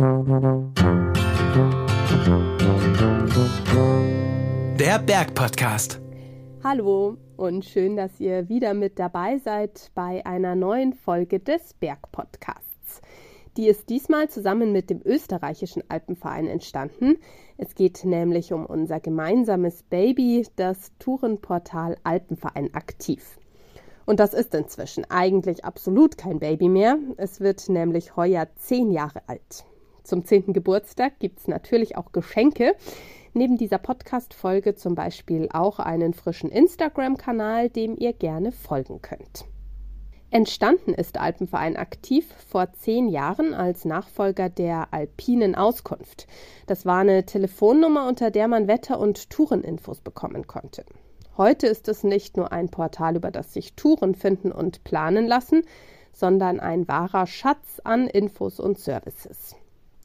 Der Bergpodcast. Hallo und schön, dass ihr wieder mit dabei seid bei einer neuen Folge des Bergpodcasts. Die ist diesmal zusammen mit dem österreichischen Alpenverein entstanden. Es geht nämlich um unser gemeinsames Baby, das Tourenportal Alpenverein aktiv. Und das ist inzwischen eigentlich absolut kein Baby mehr. Es wird nämlich heuer zehn Jahre alt. Zum zehnten Geburtstag gibt es natürlich auch Geschenke. Neben dieser Podcast-Folge zum Beispiel auch einen frischen Instagram-Kanal, dem ihr gerne folgen könnt. Entstanden ist Alpenverein aktiv vor zehn Jahren als Nachfolger der Alpinen Auskunft. Das war eine Telefonnummer, unter der man Wetter- und Toureninfos bekommen konnte. Heute ist es nicht nur ein Portal, über das sich Touren finden und planen lassen, sondern ein wahrer Schatz an Infos und Services.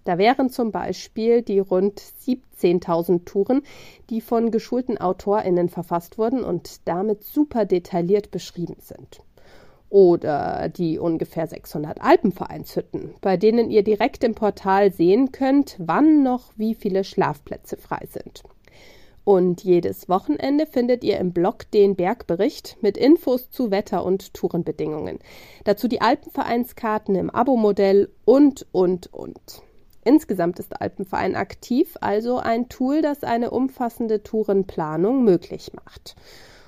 Da wären zum Beispiel die rund 17.000 Touren, die von geschulten AutorInnen verfasst wurden und damit super detailliert beschrieben sind. Oder die ungefähr 600 Alpenvereinshütten, bei denen ihr direkt im Portal sehen könnt, wann noch wie viele Schlafplätze frei sind. Und jedes Wochenende findet ihr im Blog den Bergbericht mit Infos zu Wetter- und Tourenbedingungen. Dazu die Alpenvereinskarten im Abo-Modell und, und, und. Insgesamt ist Alpenverein aktiv, also ein Tool, das eine umfassende Tourenplanung möglich macht.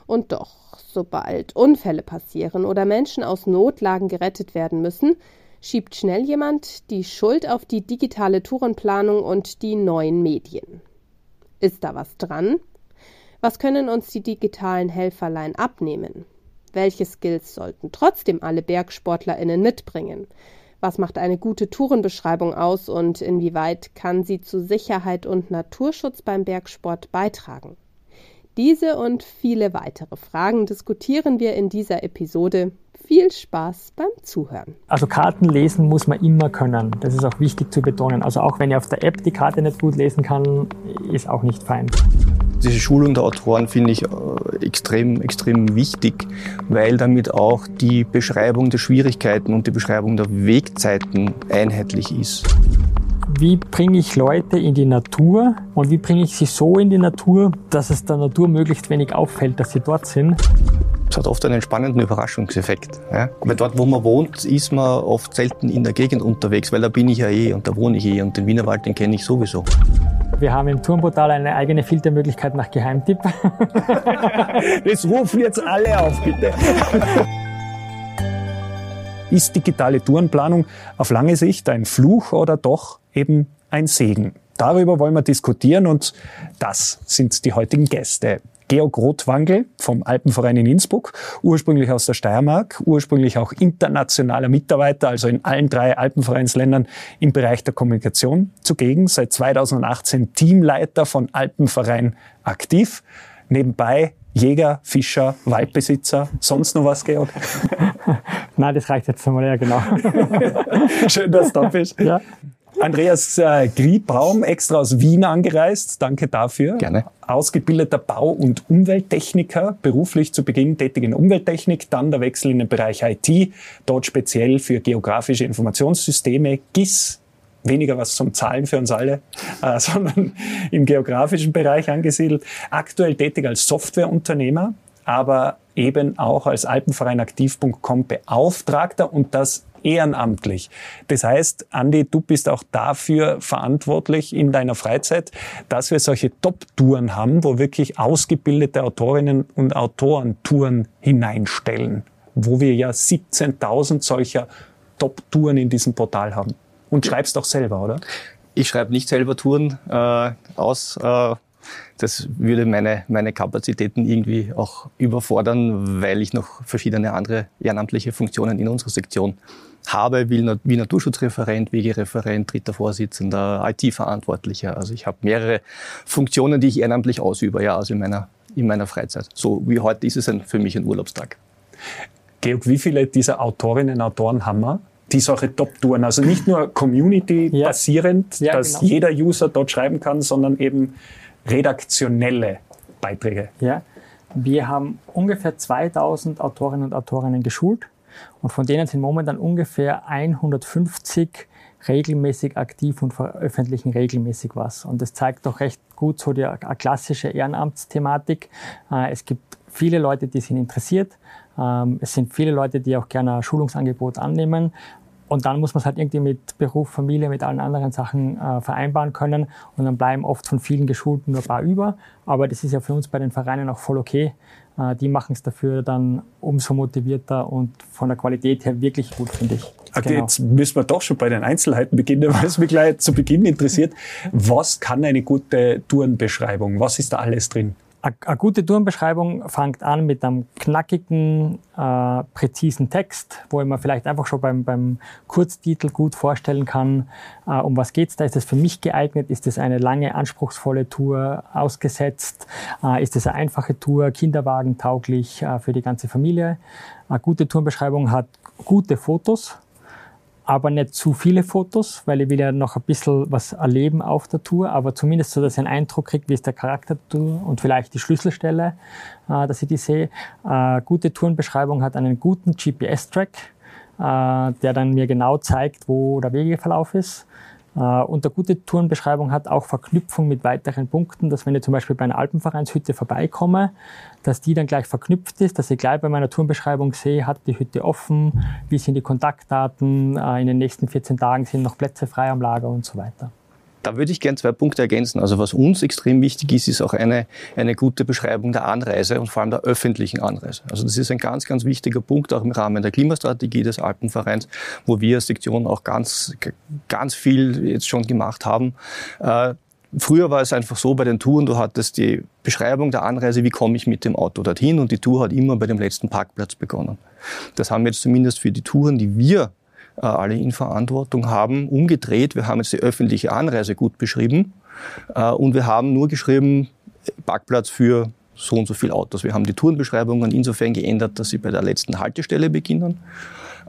Und doch, sobald Unfälle passieren oder Menschen aus Notlagen gerettet werden müssen, schiebt schnell jemand die Schuld auf die digitale Tourenplanung und die neuen Medien. Ist da was dran? Was können uns die digitalen Helferlein abnehmen? Welche Skills sollten trotzdem alle BergsportlerInnen mitbringen? Was macht eine gute Tourenbeschreibung aus und inwieweit kann sie zu Sicherheit und Naturschutz beim Bergsport beitragen? Diese und viele weitere Fragen diskutieren wir in dieser Episode. Viel Spaß beim Zuhören. Also Karten lesen muss man immer können. Das ist auch wichtig zu betonen. Also auch wenn ich auf der App die Karte nicht gut lesen kann, ist auch nicht fein. Diese Schulung der Autoren finde ich äh, extrem, extrem wichtig, weil damit auch die Beschreibung der Schwierigkeiten und die Beschreibung der Wegzeiten einheitlich ist. Wie bringe ich Leute in die Natur und wie bringe ich sie so in die Natur, dass es der Natur möglichst wenig auffällt, dass sie dort sind? Es hat oft einen spannenden Überraschungseffekt. Ja? Weil dort, wo man wohnt, ist man oft selten in der Gegend unterwegs, weil da bin ich ja eh und da wohne ich eh und den Wienerwald, den kenne ich sowieso. Wir haben im Turmportal eine eigene Filtermöglichkeit nach Geheimtipp. das rufen jetzt alle auf, bitte. Ist digitale Tourenplanung auf lange Sicht ein Fluch oder doch eben ein Segen? Darüber wollen wir diskutieren und das sind die heutigen Gäste. Georg Rothwangel vom Alpenverein in Innsbruck, ursprünglich aus der Steiermark, ursprünglich auch internationaler Mitarbeiter, also in allen drei Alpenvereinsländern im Bereich der Kommunikation zugegen, seit 2018 Teamleiter von Alpenverein aktiv, nebenbei Jäger, Fischer, Waldbesitzer, sonst noch was, Georg? Nein, das reicht jetzt einmal, ja genau. Schön, dass du da bist. Ja. Andreas äh, Griebaum, extra aus Wien angereist. Danke dafür. Gerne. Ausgebildeter Bau- und Umwelttechniker, beruflich zu Beginn tätig in Umwelttechnik, dann der Wechsel in den Bereich IT, dort speziell für geografische Informationssysteme, GIS, weniger was zum Zahlen für uns alle, äh, sondern im geografischen Bereich angesiedelt. Aktuell tätig als Softwareunternehmer, aber eben auch als Alpenvereinaktiv.com Beauftragter und das ehrenamtlich. Das heißt, Andi, du bist auch dafür verantwortlich in deiner Freizeit, dass wir solche Top-Touren haben, wo wirklich ausgebildete Autorinnen und Autoren Touren hineinstellen, wo wir ja 17.000 solcher Top-Touren in diesem Portal haben. Und schreibst auch selber, oder? Ich schreibe nicht selber Touren äh, aus. Äh das würde meine, meine Kapazitäten irgendwie auch überfordern, weil ich noch verschiedene andere ehrenamtliche Funktionen in unserer Sektion habe, wie Naturschutzreferent, Wegereferent, dritter Vorsitzender, IT-Verantwortlicher. Also ich habe mehrere Funktionen, die ich ehrenamtlich ausübe, ja, also in meiner, in meiner Freizeit. So wie heute ist es ein, für mich ein Urlaubstag. Georg, wie viele dieser Autorinnen und Autoren haben wir? die solche Top-Touren, also nicht nur community-basierend, ja. ja, dass genau. jeder User dort schreiben kann, sondern eben redaktionelle Beiträge. Ja, wir haben ungefähr 2000 Autorinnen und Autorinnen geschult und von denen sind momentan ungefähr 150 regelmäßig aktiv und veröffentlichen regelmäßig was. Und das zeigt doch recht gut so die klassische Ehrenamtsthematik. Äh, es gibt viele Leute, die sind interessiert. Ähm, es sind viele Leute, die auch gerne ein Schulungsangebot annehmen. Und dann muss man es halt irgendwie mit Beruf, Familie, mit allen anderen Sachen äh, vereinbaren können. Und dann bleiben oft von vielen Geschulten nur ein paar über. Aber das ist ja für uns bei den Vereinen auch voll okay. Äh, die machen es dafür dann umso motivierter und von der Qualität her wirklich gut, finde ich. Okay, genau. jetzt müssen wir doch schon bei den Einzelheiten beginnen, weil es mich gleich zu Beginn interessiert. Was kann eine gute Tourenbeschreibung? Was ist da alles drin? Eine gute Tourenbeschreibung fängt an mit einem knackigen, äh, präzisen Text, wo ich mir vielleicht einfach schon beim, beim Kurztitel gut vorstellen kann, äh, um was geht's da. Ist das für mich geeignet? Ist das eine lange, anspruchsvolle Tour ausgesetzt? Äh, ist das eine einfache Tour, Kinderwagen tauglich äh, für die ganze Familie? Eine gute Tourenbeschreibung hat gute Fotos, aber nicht zu viele Fotos, weil ich will ja noch ein bisschen was erleben auf der Tour, aber zumindest so, dass ich einen Eindruck kriege, wie ist der Charakter der Tour und vielleicht die Schlüsselstelle, äh, dass ich die sehe. Äh, gute Tourenbeschreibung hat einen guten GPS-Track, äh, der dann mir genau zeigt, wo der Wegeverlauf ist. Äh, und eine gute Tourenbeschreibung hat auch Verknüpfung mit weiteren Punkten, dass wenn ich zum Beispiel bei einer Alpenvereinshütte vorbeikomme, dass die dann gleich verknüpft ist, dass ich gleich bei meiner Tourenbeschreibung sehe, hat die Hütte offen, wie sind die Kontaktdaten, äh, in den nächsten 14 Tagen sind noch Plätze frei am Lager und so weiter. Da würde ich gerne zwei Punkte ergänzen. Also was uns extrem wichtig ist, ist auch eine, eine gute Beschreibung der Anreise und vor allem der öffentlichen Anreise. Also das ist ein ganz, ganz wichtiger Punkt auch im Rahmen der Klimastrategie des Alpenvereins, wo wir als Sektion auch ganz, ganz viel jetzt schon gemacht haben. Äh, Früher war es einfach so bei den Touren, du hattest die Beschreibung der Anreise, wie komme ich mit dem Auto dorthin und die Tour hat immer bei dem letzten Parkplatz begonnen. Das haben wir jetzt zumindest für die Touren, die wir alle in Verantwortung haben, umgedreht. Wir haben jetzt die öffentliche Anreise gut beschrieben äh, und wir haben nur geschrieben, Parkplatz für so und so viele Autos. Wir haben die Tourenbeschreibungen insofern geändert, dass sie bei der letzten Haltestelle beginnen.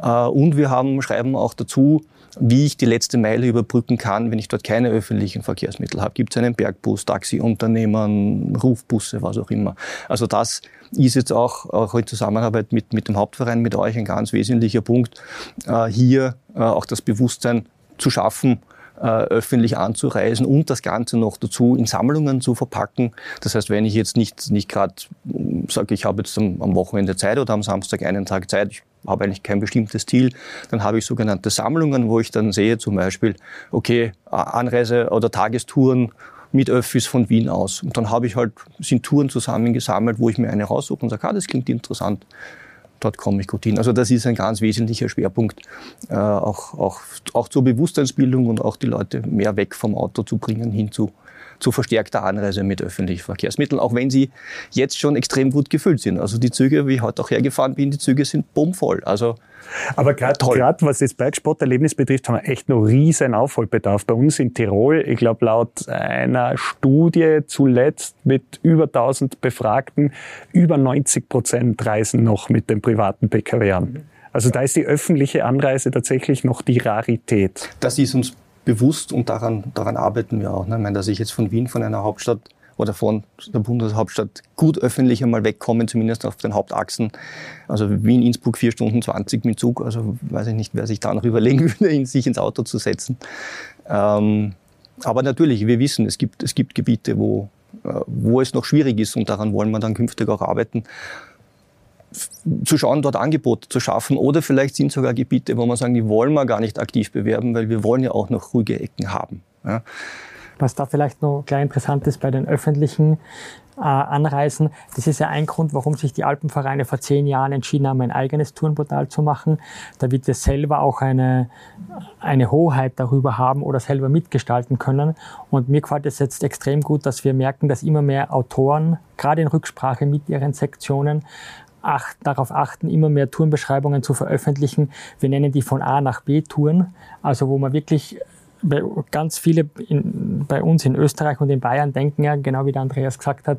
Äh, und wir haben, schreiben auch dazu, wie ich die letzte Meile überbrücken kann, wenn ich dort keine öffentlichen Verkehrsmittel habe. Gibt es einen Bergbus, Taxiunternehmen, Rufbusse, was auch immer. Also das ist jetzt auch, auch in Zusammenarbeit mit, mit dem Hauptverein, mit euch ein ganz wesentlicher Punkt, äh, hier äh, auch das Bewusstsein zu schaffen, äh, öffentlich anzureisen und das Ganze noch dazu in Sammlungen zu verpacken. Das heißt, wenn ich jetzt nicht, nicht gerade sage, ich habe jetzt am, Wochenende Zeit oder am Samstag einen Tag Zeit, ich habe eigentlich kein bestimmtes Ziel, dann habe ich sogenannte Sammlungen, wo ich dann sehe zum Beispiel, okay, Anreise- oder Tagestouren mit Öffis von Wien aus. Und dann habe ich halt, sind Touren zusammengesammelt, wo ich mir eine raussuche und sage, ah, das klingt interessant dort komme ich gut hin. Also das ist ein ganz wesentlicher Schwerpunkt, äh, auch, auch, auch zur Bewusstseinsbildung und auch die Leute mehr weg vom Auto zu bringen hin zu, verstärkter Anreise mit öffentlichen Verkehrsmitteln, auch wenn sie jetzt schon extrem gut gefüllt sind. Also die Züge, wie ich heute auch hergefahren bin, die Züge sind bummvoll. Also aber gerade was das Bergsporterlebnis betrifft, haben wir echt noch riesen Aufholbedarf. Bei uns in Tirol, ich glaube laut einer Studie zuletzt mit über 1000 Befragten, über 90 Prozent reisen noch mit dem privaten PKW an. Also da ist die öffentliche Anreise tatsächlich noch die Rarität. Das ist uns bewusst und daran, daran arbeiten wir auch. Ne? Ich meine, dass ich jetzt von Wien, von einer Hauptstadt oder von der Bundeshauptstadt gut öffentlich einmal wegkommen, zumindest auf den Hauptachsen. Also Wien, Innsbruck, vier Stunden 20 mit Zug. Also weiß ich nicht, wer sich da noch überlegen würde, sich ins Auto zu setzen. Ähm, aber natürlich, wir wissen, es gibt, es gibt Gebiete, wo, äh, wo es noch schwierig ist und daran wollen wir dann künftig auch arbeiten zu schauen, dort Angebote zu schaffen. Oder vielleicht sind sogar Gebiete, wo man sagen, die wollen wir gar nicht aktiv bewerben, weil wir wollen ja auch noch ruhige Ecken haben. Ja. Was da vielleicht noch gleich interessant ist bei den öffentlichen äh, Anreisen, das ist ja ein Grund, warum sich die Alpenvereine vor zehn Jahren entschieden haben, ein eigenes Tourenportal zu machen. Da wird wir selber auch eine, eine Hoheit darüber haben oder selber mitgestalten können. Und mir gefällt es jetzt extrem gut, dass wir merken, dass immer mehr Autoren, gerade in Rücksprache mit ihren Sektionen, acht, darauf achten, immer mehr Tourenbeschreibungen zu veröffentlichen. Wir nennen die von A nach B Touren, also wo man wirklich ganz viele in, bei uns in Österreich und in Bayern denken ja, genau wie der Andreas gesagt hat,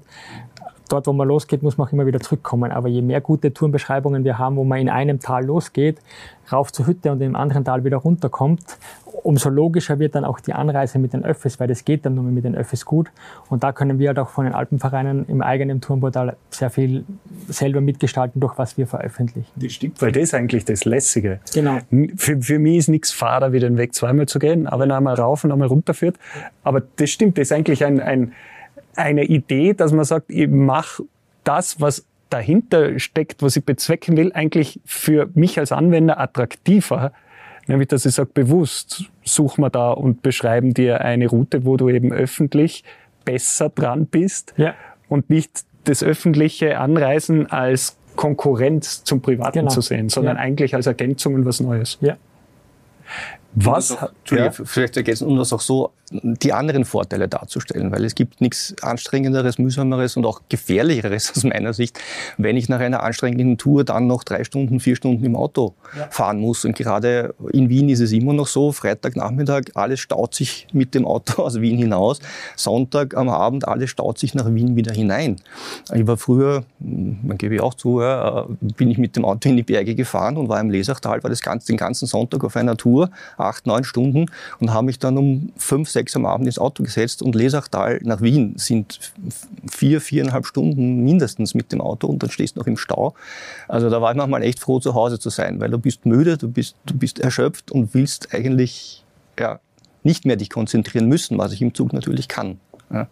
dort, wo man losgeht, muss man auch immer wieder zurückkommen. Aber je mehr gute Tourenbeschreibungen wir haben, wo man in einem Tal losgeht, rauf zur Hütte und im anderen Tal wieder runterkommt, umso logischer wird dann auch die Anreise mit den Öffis, weil das geht dann nur mit den Öffis gut. Und da können wir halt auch von den Alpenvereinen im eigenen Tourenportal sehr viel selber mitgestalten, durch was wir veröffentlichen. Das stimmt, weil das ist eigentlich das Lässige. Genau. Für, für mich ist nichts fader, wie den Weg zweimal zu gehen, aber wenn er einmal rauf und einmal runter führt. Aber das stimmt, das ist eigentlich ein, ein, eine Idee, dass man sagt, ich mache das, was dahinter steckt, was ich bezwecken will, eigentlich für mich als Anwender attraktiver. Nämlich, dass ich sage, bewusst suchen wir da und beschreiben dir eine Route, wo du eben öffentlich besser dran bist Ja. und nicht das öffentliche Anreisen als Konkurrenz zum Privaten Genau. zu sehen, sondern Ja. eigentlich als Ergänzung und was Neues. Ja. Was? Das auch, Entschuldige, vielleicht zu ergänzen, um das auch so die anderen Vorteile darzustellen, weil es gibt nichts anstrengenderes, mühsameres und auch gefährlicheres aus meiner Sicht, wenn ich nach einer anstrengenden Tour dann noch drei Stunden, vier Stunden im Auto fahren muss. Und gerade in Wien ist es immer noch so, Freitagnachmittag, alles staut sich mit dem Auto aus Wien hinaus. Sonntag am Abend, alles staut sich nach Wien wieder hinein. Ich war früher, man gebe ich auch zu, ja, äh, bin ich mit dem Auto in die Berge gefahren und war im Lesachtal, war das ganze, den ganzen Sonntag auf einer Tour, acht, neun Stunden und habe mich dann um fünf, sechs am Abend ins Auto gesetzt und Lesachtal nach Wien sind vier, viereinhalb Stunden mindestens mit dem Auto und dann stehst du noch im Stau. Also da war ich manchmal echt froh, zu Hause zu sein, weil du bist müde, du bist, du bist erschöpft und willst eigentlich ja, nicht mehr dich konzentrieren müssen, was ich im Zug natürlich kann. Ja.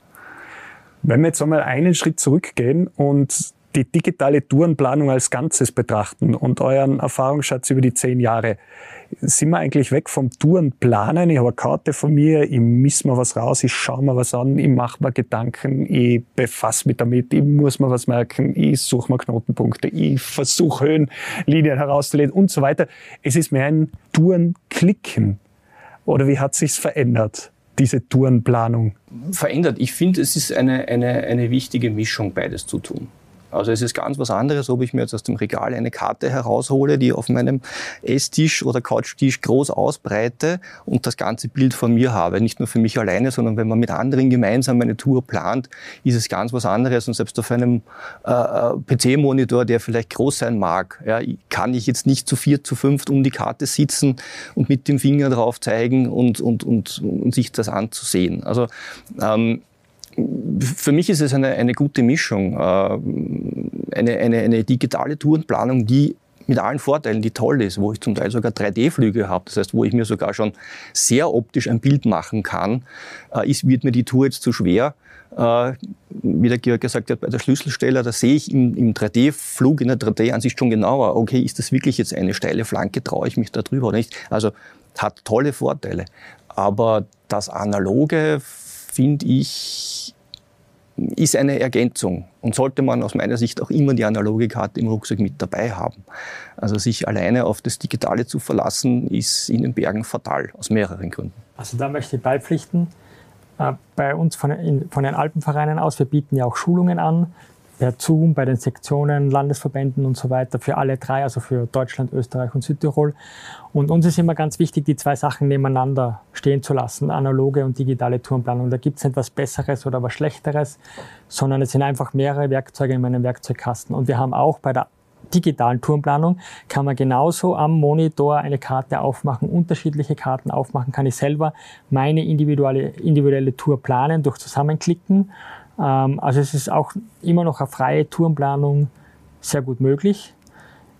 Wenn wir jetzt einmal einen Schritt zurückgehen und die digitale Tourenplanung als Ganzes betrachten und euren Erfahrungsschatz über die zehn Jahre, sind wir eigentlich weg vom Tourenplanen? Ich habe eine Karte von mir, ich miss mir was raus, ich schaue mir was an, ich mache mir Gedanken, ich befasse mich damit, ich muss mir was merken, ich suche mir Knotenpunkte, ich versuche Höhenlinien herauszulesen und so weiter. Es ist mehr ein Tourenklicken. Oder wie hat sich's verändert, diese Tourenplanung? verändert. Ich finde, es ist eine, eine, eine wichtige Mischung, beides zu tun. Also es ist ganz was anderes, ob ich mir jetzt aus dem Regal eine Karte heraushole, die auf meinem Esstisch oder Couchtisch groß ausbreite und das ganze Bild von mir habe. Nicht nur für mich alleine, sondern wenn man mit anderen gemeinsam eine Tour plant, ist es ganz was anderes. Und selbst auf einem äh, PC-Monitor, der vielleicht groß sein mag, ja, kann ich jetzt nicht zu vier, zu fünft um die Karte sitzen und mit dem Finger drauf zeigen und, und, und, und sich das anzusehen. Also ähm, für mich ist es eine, eine gute Mischung. Äh, eine, eine, eine digitale Tourenplanung, die mit allen Vorteilen, die toll ist, wo ich zum Teil sogar 3D-Flüge habe, das heißt, wo ich mir sogar schon sehr optisch ein Bild machen kann, äh, ist, wird mir die Tour jetzt zu schwer. Äh, wie der Georg gesagt hat, bei der Schlüsselsteller, da sehe ich im, im 3D-Flug, in der 3D-Ansicht schon genauer, okay, ist das wirklich jetzt eine steile Flanke, traue ich mich da drüber oder nicht? Also hat tolle Vorteile. Aber das Analoge, finde ich, ist eine Ergänzung und sollte man aus meiner Sicht auch immer die analoge Karte im Rucksack mit dabei haben. Also sich alleine auf das Digitale zu verlassen, ist in den Bergen fatal, aus mehreren Gründen. Also da möchte ich beipflichten. Äh, Bei uns von, in, von den Alpenvereinen aus, wir bieten ja auch Schulungen an, per Zoom, bei den Sektionen, Landesverbänden und so weiter, für alle drei, also für Deutschland, Österreich und Südtirol. Und uns ist immer ganz wichtig, die zwei Sachen nebeneinander stehen zu lassen, analoge und digitale Tourenplanung. Da gibt es nicht was Besseres oder was Schlechteres, sondern es sind einfach mehrere Werkzeuge in meinem Werkzeugkasten. Und wir haben auch bei der digitalen Tourenplanung kann man genauso am Monitor eine Karte aufmachen, unterschiedliche Karten aufmachen, kann ich selber meine individuelle, individuelle Tour planen durch Zusammenklicken. Ähm, also es ist auch immer noch eine freie Tourenplanung sehr gut möglich.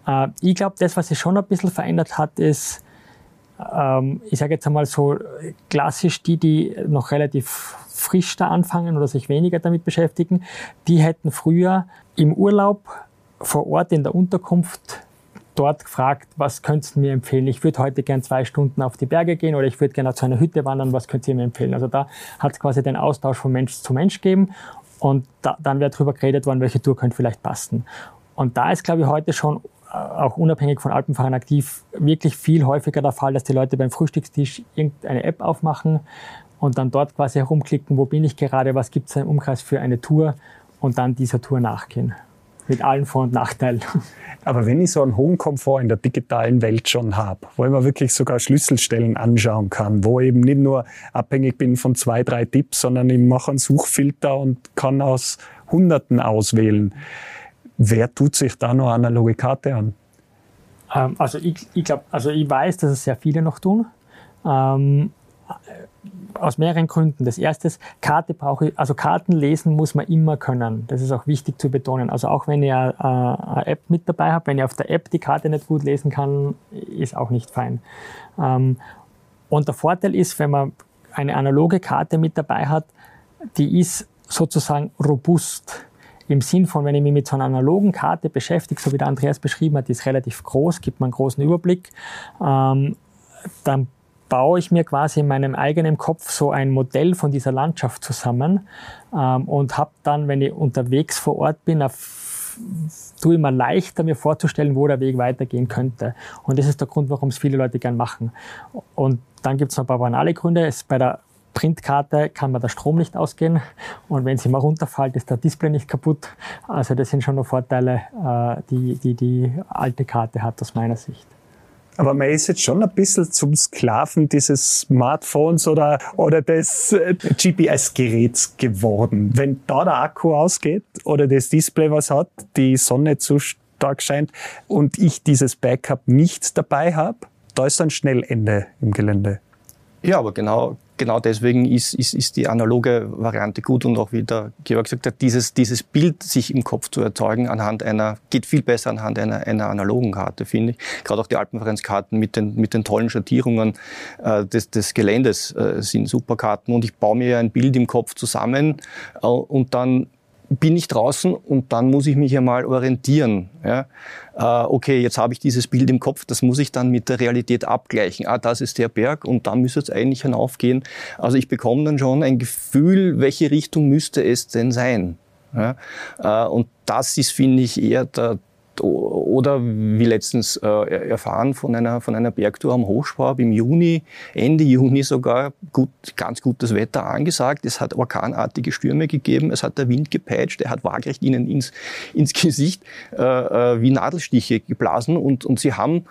Äh, ich glaube, das, was sich schon ein bisschen verändert hat, ist, ähm, ich sage jetzt einmal so klassisch die, die noch relativ frisch da anfangen oder sich weniger damit beschäftigen, die hätten früher im Urlaub vor Ort in der Unterkunft dort gefragt, was könntest du mir empfehlen? Ich würde heute gern zwei Stunden auf die Berge gehen oder ich würde gerne zu einer Hütte wandern, was könnt ihr mir empfehlen? Also da hat es quasi den Austausch von Mensch zu Mensch gegeben und da, dann wird darüber geredet worden, welche Tour könnte vielleicht passen. Und da ist, glaube ich, heute schon äh, auch unabhängig von Alpenfahrern aktiv wirklich viel häufiger der Fall, dass die Leute beim Frühstückstisch irgendeine App aufmachen und dann dort quasi herumklicken, wo bin ich gerade, was gibt es im Umkreis für eine Tour und dann dieser Tour nachgehen. Mit allen Vor- und Nachteilen. Aber wenn ich so einen hohen Komfort in der digitalen Welt schon habe, wo ich mir wirklich sogar Schlüsselstellen anschauen kann, wo ich eben nicht nur abhängig bin von zwei, drei Tipps, sondern ich mache einen Suchfilter und kann aus Hunderten auswählen. Wer tut sich da noch analoge Karte an? Ähm, also ich, ich glaube, also ich weiß, dass es sehr viele noch tun. Ähm, aus mehreren Gründen. Das erste ist, Karte brauche ich, also Karten lesen muss man immer können. Das ist auch wichtig zu betonen. Also auch wenn ihr äh, eine App mit dabei habt, wenn ihr auf der App die Karte nicht gut lesen kann, ist auch nicht fein. Ähm, und der Vorteil ist, wenn man eine analoge Karte mit dabei hat, die ist sozusagen robust. Im Sinn von, wenn ich mich mit so einer analogen Karte beschäftige, so wie der Andreas beschrieben hat, die ist relativ groß, gibt mir einen großen Überblick, ähm, dann baue ich mir quasi in meinem eigenen Kopf so ein Modell von dieser Landschaft zusammen ähm, und habe dann, wenn ich unterwegs vor Ort bin, tue ich mir leichter, mir vorzustellen, wo der Weg weitergehen könnte. Und das ist der Grund, warum es viele Leute gern machen. Und dann gibt es noch ein paar banale Gründe. Es, bei der Printkarte kann man der Strom nicht ausgehen und wenn sie mal runterfällt, ist der Display nicht kaputt. Also das sind schon noch Vorteile, äh, die, die die alte Karte hat aus meiner Sicht. Aber man ist jetzt schon ein bisschen zum Sklaven dieses Smartphones oder, oder des äh, GPS-Geräts geworden. Wenn da der Akku ausgeht oder das Display was hat, die Sonne zu stark scheint und ich dieses Backup nicht dabei habe, da ist dann schnell Ende im Gelände. Ja, aber genau, genau deswegen ist, ist, ist die analoge Variante gut und auch wie der Georg gesagt hat, dieses, dieses Bild sich im Kopf zu erzeugen anhand einer, geht viel besser anhand einer, einer analogen Karte, finde ich. Gerade auch die Alpenvereinskarten mit den, mit den tollen Schattierungen äh, des, des Geländes äh, sind super Karten und ich baue mir ein Bild im Kopf zusammen äh, und dann bin ich draußen und dann muss ich mich ja mal orientieren. Ja? Äh, okay, jetzt habe ich dieses Bild im Kopf, das muss ich dann mit der Realität abgleichen. Ah, das ist der Berg und da müsste es eigentlich hinaufgehen. Also ich bekomme dann schon ein Gefühl, welche Richtung müsste es denn sein. Ja? Äh, und das ist, finde ich, eher der, oder wie letztens äh, erfahren von einer, von einer Bergtour am Hochschwab im Juni, Ende Juni sogar, gut, ganz gutes Wetter angesagt. Es hat orkanartige Stürme gegeben, es hat der Wind gepeitscht, er hat waagrecht ihnen ins, ins Gesicht äh, äh wie Nadelstiche geblasen und, und sie haben,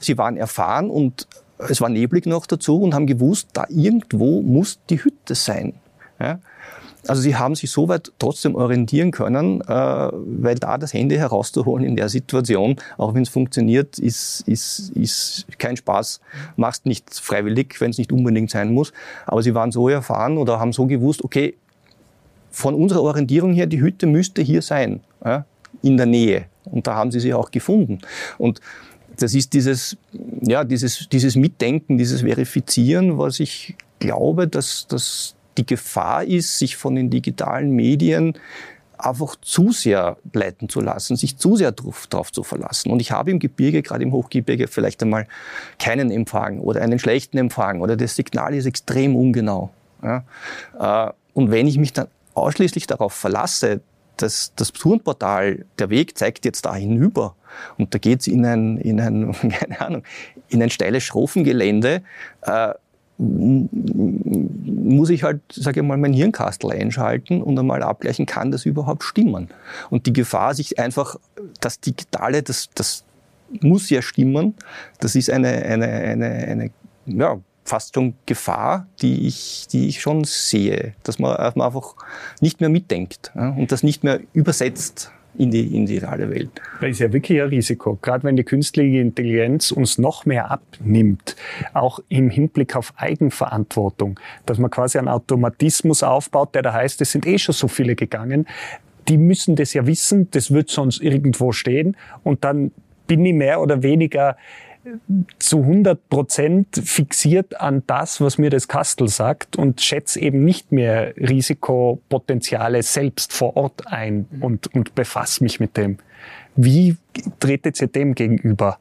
sie waren erfahren und es war neblig noch dazu und haben gewusst, da irgendwo muss die Hütte sein. Ja? Also sie haben sich so weit trotzdem orientieren können, äh, weil da das Handy herauszuholen in der Situation, auch wenn es funktioniert, ist, ist, ist kein Spaß. Machst nicht freiwillig, wenn es nicht unbedingt sein muss. Aber sie waren so erfahren oder haben so gewusst, okay, von unserer Orientierung her, die Hütte müsste hier sein, ja, in der Nähe. Und da haben sie sie auch gefunden. Und das ist dieses, ja, dieses, dieses Mitdenken, dieses Verifizieren, was ich glaube, dass, dass die Gefahr ist, sich von den digitalen Medien einfach zu sehr leiten zu lassen, sich zu sehr drauf, zu verlassen. Und ich habe im Gebirge, gerade im Hochgebirge, vielleicht einmal keinen Empfang oder einen schlechten Empfang oder das Signal ist extrem ungenau. Ja. Äh, und wenn ich mich dann ausschließlich darauf verlasse, dass das Tourenportal, der Weg zeigt jetzt da hinüber und da geht's in ein, in ein, keine Ahnung, in ein steiles Schrofengelände, äh, muss ich halt, sage ich mal, mein Hirnkastel einschalten und einmal abgleichen, kann das überhaupt stimmen? Und die Gefahr, sich einfach das Digitale, das, das muss ja stimmen, das ist eine, eine, eine, eine ja, fast schon Gefahr, die ich, die ich schon sehe, dass man, man einfach nicht mehr mitdenkt ja, und das nicht mehr übersetzt in die, in die reale Welt. Das ist ja wirklich ein Risiko, gerade wenn die künstliche Intelligenz uns noch mehr abnimmt, auch im Hinblick auf Eigenverantwortung, dass man quasi einen Automatismus aufbaut, der da heißt, es sind eh schon so viele gegangen, die müssen das ja wissen, das wird sonst irgendwo stehen. Und dann bin ich mehr oder weniger zu 100 Prozent fixiert an das, was mir das Kastel sagt und schätze eben nicht mehr Risikopotenziale selbst vor Ort ein und, und befasse mich mit dem. Wie tretet ihr dem gegenüber?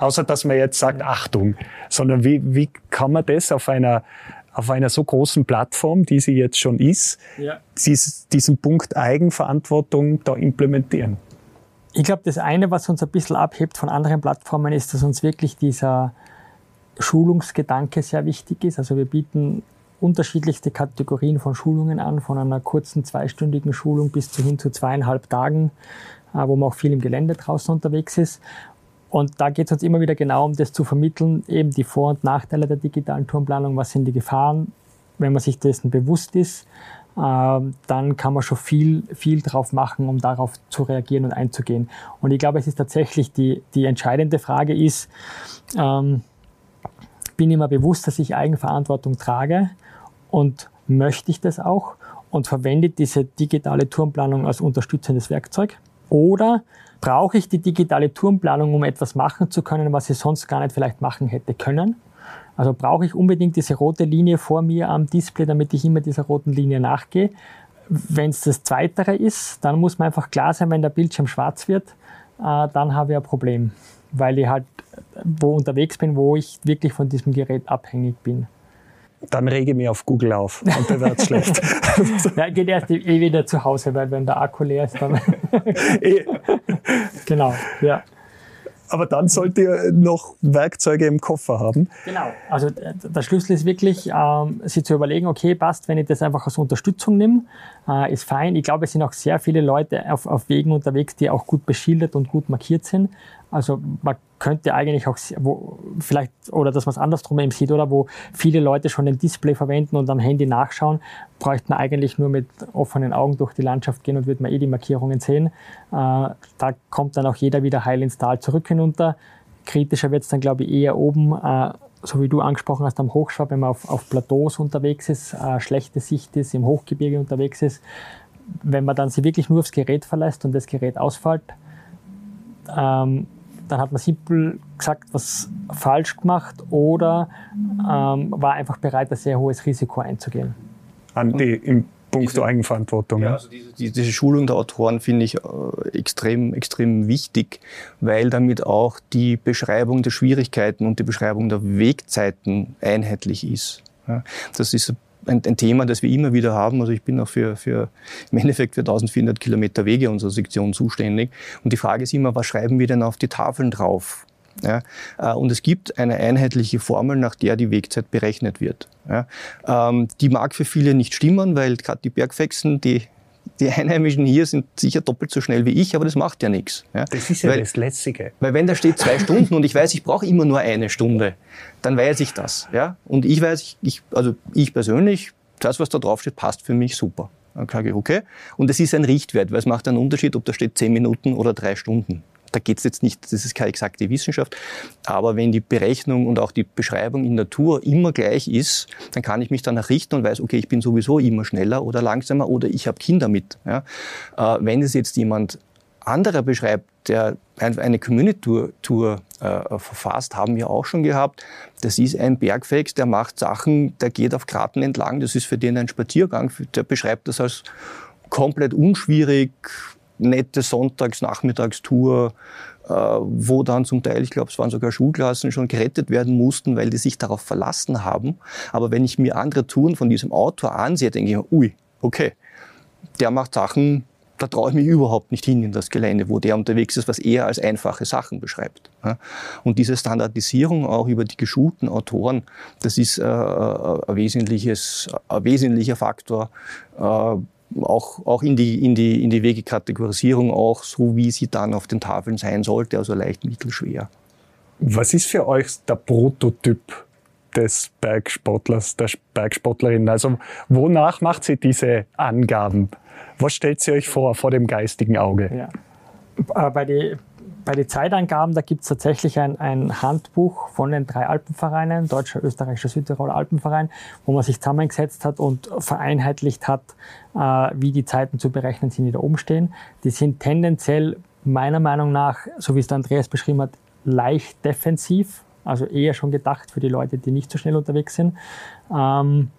Außer, dass man jetzt sagt, Achtung, sondern wie, wie kann man das auf einer, auf einer so großen Plattform, die sie jetzt schon ist, ja. dies, diesen Punkt Eigenverantwortung da implementieren? Ich glaube, das eine, was uns ein bisschen abhebt von anderen Plattformen, ist, dass uns wirklich dieser Schulungsgedanke sehr wichtig ist. Also wir bieten unterschiedlichste Kategorien von Schulungen an, von einer kurzen zweistündigen Schulung bis zu hin zu zweieinhalb Tagen, äh, wo man auch viel im Gelände draußen unterwegs ist. Und da geht es uns immer wieder genau um das zu vermitteln, eben die Vor- und Nachteile der digitalen Tourenplanung, was sind die Gefahren, wenn man sich dessen bewusst ist dann kann man schon viel, viel drauf machen, um darauf zu reagieren und einzugehen. Und ich glaube, es ist tatsächlich die, die entscheidende Frage ist, ähm, bin ich mir bewusst, dass ich Eigenverantwortung trage und möchte ich das auch und verwende diese digitale Tourenplanung als unterstützendes Werkzeug? Oder brauche ich die digitale Tourenplanung, um etwas machen zu können, was ich sonst gar nicht vielleicht machen hätte können? Also brauche ich unbedingt diese rote Linie vor mir am Display, damit ich immer dieser roten Linie nachgehe. Wenn es das Zweitere ist, dann muss man einfach klar sein, wenn der Bildschirm schwarz wird, äh, dann habe ich ein Problem, weil ich halt wo unterwegs bin, wo ich wirklich von diesem Gerät abhängig bin. Dann rege ich mich auf Google auf und dann wird es schlecht. Ja, geht erst eh wieder zu Hause, weil wenn der Akku leer ist, dann. Genau, ja. Aber dann sollt ihr noch Werkzeuge im Koffer haben. Genau. Also der Schlüssel ist wirklich, ähm, sich zu überlegen, okay, passt, wenn ich das einfach als Unterstützung nehme, äh, ist fein. Ich glaube, es sind auch sehr viele Leute auf, auf Wegen unterwegs, die auch gut beschildert und gut markiert sind. Also man könnte eigentlich auch, wo, vielleicht, oder dass man es andersrum eben sieht, oder wo viele Leute schon den Display verwenden und am Handy nachschauen, bräuchte man eigentlich nur mit offenen Augen durch die Landschaft gehen und würde man eh die Markierungen sehen. Äh, da kommt dann auch jeder wieder heil ins Tal zurück hinunter. Kritischer wird es dann, glaube ich, eher oben, äh, so wie du angesprochen hast, am Hochschwab, wenn man auf, auf Plateaus unterwegs ist, äh, schlechte Sicht ist, im Hochgebirge unterwegs ist. Wenn man dann sich wirklich nur aufs Gerät verlässt und das Gerät ausfällt, ähm, dann hat man simpel gesagt, was falsch gemacht oder ähm, war einfach bereit, ein sehr hohes Risiko einzugehen. An die, Im Punkt der Eigenverantwortung. Ja, also diese, diese, Schulung der Autoren finde ich äh, extrem, extrem wichtig, weil damit auch die Beschreibung der Schwierigkeiten und die Beschreibung der Wegzeiten einheitlich ist. Ja, das ist ein, ein, Thema, das wir immer wieder haben. Also ich bin auch für, für im Endeffekt für 1400 Kilometer Wege unserer Sektion zuständig. Und die Frage ist immer, was schreiben wir denn auf die Tafeln drauf? Ja, äh, und es gibt eine einheitliche Formel, nach der die Wegzeit berechnet wird. Ja, ähm, die mag für viele nicht stimmen, weil gerade die Bergfexen, die die Einheimischen hier sind sicher doppelt so schnell wie ich, aber das macht ja nichts. Ja? Das ist ja weil, das Lässige. Weil wenn da steht zwei Stunden und ich weiß, ich brauche immer nur eine Stunde, dann weiß ich das. Ja? Und ich weiß, ich, also ich persönlich, das, was da drauf steht, passt für mich super. Dann sage ich, okay. Und es ist ein Richtwert, weil es macht einen Unterschied, ob da steht zehn Minuten oder drei Stunden da geht es jetzt nicht, das ist keine exakte Wissenschaft, aber wenn die Berechnung und auch die Beschreibung in Natur immer gleich ist, dann kann ich mich danach richten und weiß, okay, ich bin sowieso immer schneller oder langsamer oder ich habe Kinder mit. Ja. Äh, wenn es jetzt jemand anderer beschreibt, der eine Community-Tour äh, verfasst, haben wir auch schon gehabt. Das ist ein Bergfex, der macht Sachen, der geht auf Kraten entlang, das ist für den ein Spaziergang, der beschreibt das als komplett unschwierig, nette Sonntags-Nachmittagstour, äh, wo dann zum Teil, ich glaube, es waren sogar Schulklassen, schon gerettet werden mussten, weil die sich darauf verlassen haben. Aber wenn ich mir andere Touren von diesem Autor ansehe, denke ich ui, okay, der macht Sachen, da traue ich mich überhaupt nicht hin in das Gelände, wo der unterwegs ist, was eher als einfache Sachen beschreibt. Und diese Standardisierung auch über die geschulten Autoren, das ist äh, ein, wesentliches, ein wesentlicher Faktor, äh, auch, auch in, die, in, die, in die Wegekategorisierung auch so, wie sie dann auf den Tafeln sein sollte, also leicht, mittelschwer. Was ist für euch der Prototyp des Bergsportlers, der Bergsportlerin? Also wonach macht sie diese Angaben? Was stellt sie euch vor, vor dem geistigen Auge? Ja. Äh, bei den bei den Zeitangaben, da gibt es tatsächlich ein, ein, Handbuch von den drei Alpenvereinen, Deutscher, Österreichischer, Südtiroler Alpenverein, wo man sich zusammengesetzt hat und vereinheitlicht hat, äh, wie die Zeiten zu berechnen sind, die da oben stehen. Die sind tendenziell meiner Meinung nach, so wie es der Andreas beschrieben hat, leicht defensiv, also eher schon gedacht für die Leute, die nicht so schnell unterwegs sind. Ähm,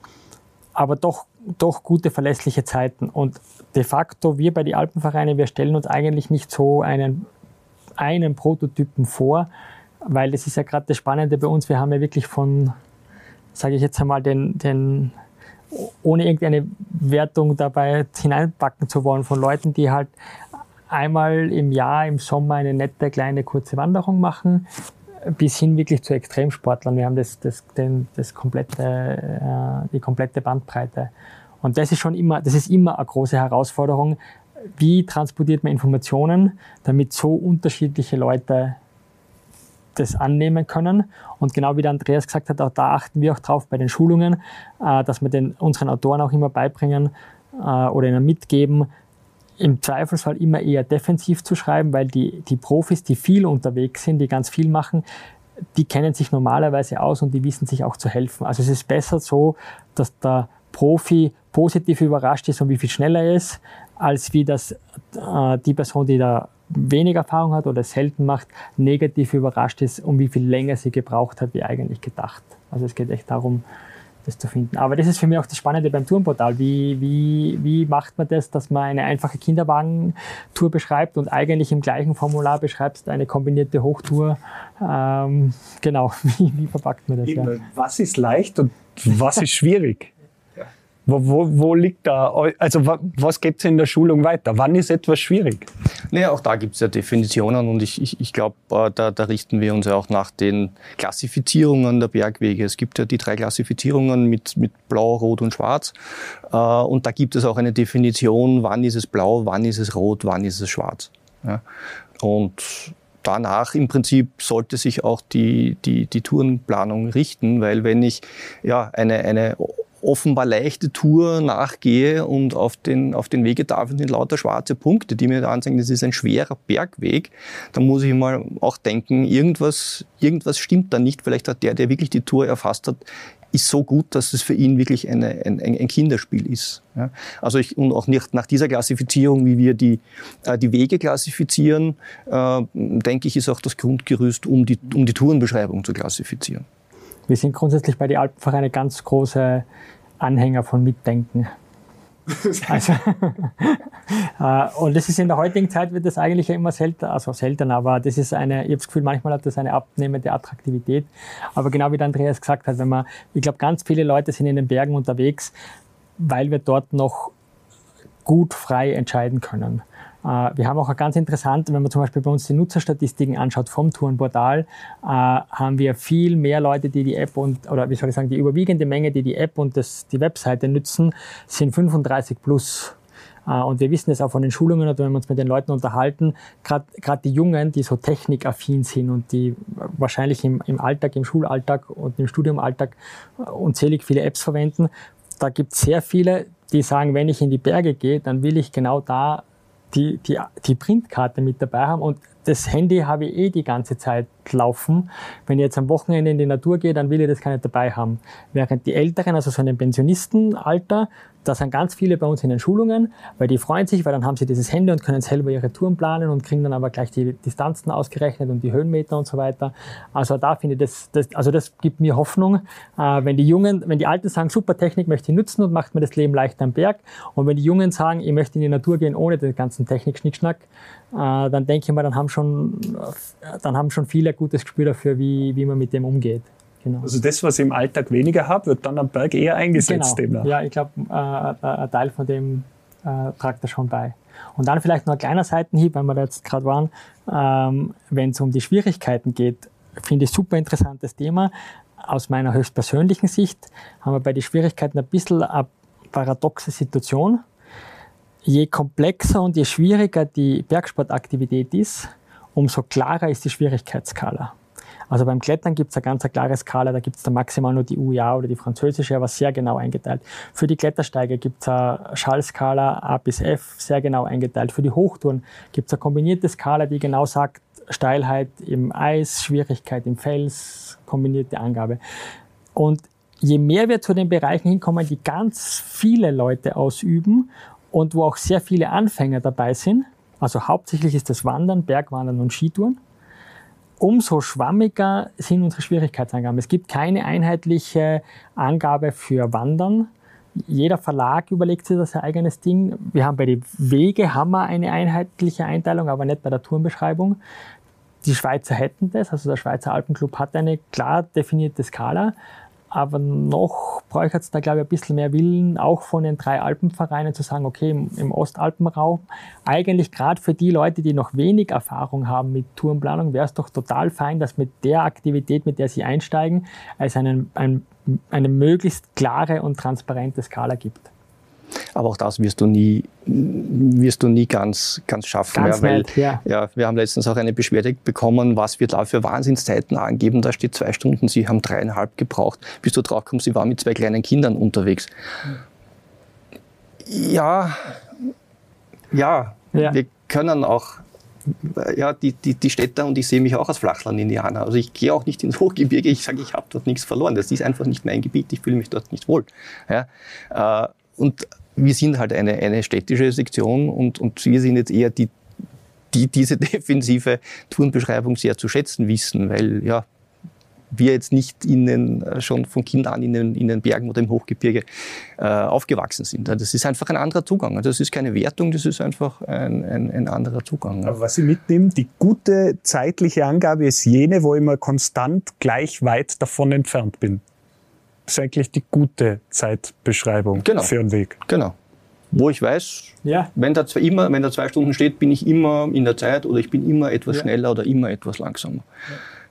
aber doch, doch gute, verlässliche Zeiten. Und de facto, wir bei den Alpenvereinen, wir stellen uns eigentlich nicht so einen einen Prototypen vor, weil das ist ja gerade das Spannende bei uns. Wir haben ja wirklich von, sage ich jetzt einmal, den, den ohne irgendeine Wertung dabei hineinpacken zu wollen, von Leuten, die halt einmal im Jahr im Sommer eine nette kleine kurze Wanderung machen, bis hin wirklich zu Extremsportlern. Wir haben das, das, den, das komplette, äh, die komplette Bandbreite. Und das ist schon immer, das ist immer eine große Herausforderung, wie transportiert man Informationen, damit so unterschiedliche Leute das annehmen können. Und genau wie der Andreas gesagt hat, auch da achten wir auch drauf bei den Schulungen, äh, dass wir den, unseren Autoren auch immer beibringen, äh, oder ihnen mitgeben, im Zweifelsfall immer eher defensiv zu schreiben, weil die, die Profis, die viel unterwegs sind, die ganz viel machen, die kennen sich normalerweise aus und die wissen sich auch zu helfen. Also es ist besser so, dass der Profi positiv überrascht ist und wie viel schneller er ist, als wie das äh, die Person, die da wenig Erfahrung hat oder selten macht, negativ überrascht ist und wie viel länger sie gebraucht hat, wie eigentlich gedacht. Also es geht echt darum, das zu finden. Aber das ist für mich auch das Spannende beim Tourenportal. Wie, wie, wie macht man das, dass man eine einfache Kinderwagentour beschreibt und eigentlich im gleichen Formular beschreibst eine kombinierte Hochtour? Ähm, genau, wie, wie verpackt man das? Ja? Was ist leicht und was ist schwierig? Wo, wo, wo liegt da, also was geht in der Schulung weiter? Wann ist etwas schwierig? Naja, auch da gibt es ja Definitionen und ich, ich, ich glaube, äh, da, da richten wir uns ja auch nach den Klassifizierungen der Bergwege. Es gibt ja die drei Klassifizierungen mit, mit Blau, Rot und Schwarz äh, und da gibt es auch eine Definition, wann ist es blau, wann ist es rot, wann ist es schwarz. Und danach im Prinzip sollte sich auch die, die, die Tourenplanung richten, weil wenn ich ja, eine, eine offenbar leichte Tour nachgehe und auf den, auf den Wegetafeln sind lauter schwarze Punkte, die mir da anzeigen, das ist ein schwerer Bergweg, dann muss ich mal auch denken, irgendwas, irgendwas stimmt da nicht. Vielleicht hat der, der wirklich die Tour erfasst hat, ist so gut, dass es für ihn wirklich eine, ein, ein Kinderspiel ist. Ja. Also ich, und auch nicht nach dieser Klassifizierung, wie wir die, äh, die Wege klassifizieren, äh, denke ich, ist auch das Grundgerüst, um die, um die Tourenbeschreibung zu klassifizieren. Wir sind grundsätzlich bei den Alpenvereinen ganz große Anhänger von Mitdenken. also, äh, und das ist in der heutigen Zeit wird das eigentlich immer selten, also selten, aber das ist eine, ich habe das Gefühl, manchmal hat das eine abnehmende Attraktivität. Aber genau wie der Andreas gesagt hat, wenn man, ich glaube, ganz viele Leute sind in den Bergen unterwegs, weil wir dort noch gut frei entscheiden können. Äh, wir haben auch ganz interessant, wenn man zum Beispiel bei uns die Nutzerstatistiken anschaut vom Tourenportal, äh, haben wir viel mehr Leute, die die App und, oder wie soll ich sagen, die überwiegende Menge, die die App und das, die Webseite nutzen, sind 35 plus. Äh, und wir wissen es auch von den Schulungen oder wenn wir uns mit den Leuten unterhalten, gerade die Jungen, die so technikaffin sind und die wahrscheinlich im, im Alltag, im Schulalltag und im Studiumalltag unzählig viele Apps verwenden, da gibt es sehr viele, die sagen, wenn ich in die Berge gehe, dann will ich genau da die, die, die Printkarte mit dabei haben und das Handy habe ich eh die ganze Zeit laufen. Wenn ich jetzt am Wochenende in die Natur gehe, dann will ich das gar nicht dabei haben. Während die Älteren, also so in einem Pensionistenalter, da sind ganz viele bei uns in den Schulungen, weil die freuen sich, weil dann haben sie dieses Handy und können selber ihre Touren planen und kriegen dann aber gleich die Distanzen ausgerechnet und die Höhenmeter und so weiter. Also da finde ich das, das also das gibt mir Hoffnung, äh, wenn die Jungen, wenn die Alten sagen, super Technik möchte ich nutzen und macht mir das Leben leichter am Berg und wenn die Jungen sagen, ich möchte in die Natur gehen ohne den ganzen Technik-Schnickschnack, äh, dann denke ich mal, dann haben schon, dann haben schon viele ein gutes Gespür dafür, wie, wie man mit dem umgeht. Genau. Also das, was ich im Alltag weniger habe, wird dann am Berg eher eingesetzt. Genau. Ja, ich glaube, äh, äh, ein Teil von dem äh, tragt er schon bei. Und dann vielleicht noch ein kleiner Seitenhieb, weil wir da jetzt gerade waren, ähm, wenn es um die Schwierigkeiten geht, finde ich super interessantes Thema. Aus meiner höchstpersönlichen Sicht haben wir bei den Schwierigkeiten ein bisschen eine paradoxe Situation. Je komplexer und je schwieriger die Bergsportaktivität ist, umso klarer ist die Schwierigkeitsskala. Also beim Klettern gibt es eine ganz klare Skala, da gibt es dann maximal nur die UA oder die französische, aber sehr genau eingeteilt. Für die Klettersteige gibt es eine Schallskala A bis F, sehr genau eingeteilt. Für die Hochtouren gibt es eine kombinierte Skala, die genau sagt, Steilheit im Eis, Schwierigkeit im Fels, kombinierte Angabe. Und je mehr wir zu den Bereichen hinkommen, die ganz viele Leute ausüben und wo auch sehr viele Anfänger dabei sind, also hauptsächlich ist das Wandern, Bergwandern und Skitouren, umso schwammiger sind unsere Schwierigkeitsangaben. Es gibt keine einheitliche Angabe für Wandern. Jeder Verlag überlegt sich das sein eigenes Ding. Wir haben bei den Wege haben wir eine einheitliche Einteilung, aber nicht bei der Tourenbeschreibung. Die Schweizer hätten das, also der Schweizer Alpenclub hat eine klar definierte Skala, aber noch bräuchte es da, glaube ich, ein bisschen mehr Willen, auch von den drei Alpenvereinen zu sagen, okay, im, Ostalpenraum, eigentlich gerade für die Leute, die noch wenig Erfahrung haben mit Tourenplanung, wäre es doch total fein, dass mit der Aktivität, mit der sie einsteigen, es einen, ein, eine möglichst klare und transparente Skala gibt. Aber auch das wirst du nie, wirst du nie ganz, ganz schaffen. Ganz ja, weil, weit, ja. ja. wir haben letztens auch eine Beschwerde bekommen, was wir da für Wahnsinnszeiten angeben. Da steht zwei Stunden, sie haben dreieinhalb gebraucht, bis du drauf kommst, sie waren mit zwei kleinen Kindern unterwegs. Ja, ja, Ja. wir können auch, ja, die, die, die Städter und ich sehe mich auch als Flachland-Indianer. Also ich gehe auch nicht ins Hochgebirge, ich sage, ich habe dort nichts verloren. Das ist einfach nicht mein Gebiet, ich fühle mich dort nicht wohl. Ja, äh, und wir sind halt eine, eine städtische Sektion und, und wir sind jetzt eher die, die diese defensive Tourenbeschreibung sehr zu schätzen wissen, weil ja, wir jetzt nicht in den, äh, schon von Kind an in den, in den Bergen oder im Hochgebirge äh, aufgewachsen sind. Das ist einfach ein anderer Zugang. Das ist keine Wertung, das ist einfach ein, ein, ein anderer Zugang. Aber was ich mitnehme, die gute zeitliche Angabe ist jene, wo ich immer konstant gleich weit davon entfernt bin. Ist eigentlich die gute Zeitbeschreibung Genau. für einen Weg. Genau. Wo ich weiß, Ja, wenn da, zwei, immer, wenn da zwei Stunden steht, bin ich immer in der Zeit oder ich bin immer etwas Ja. schneller oder immer etwas langsamer.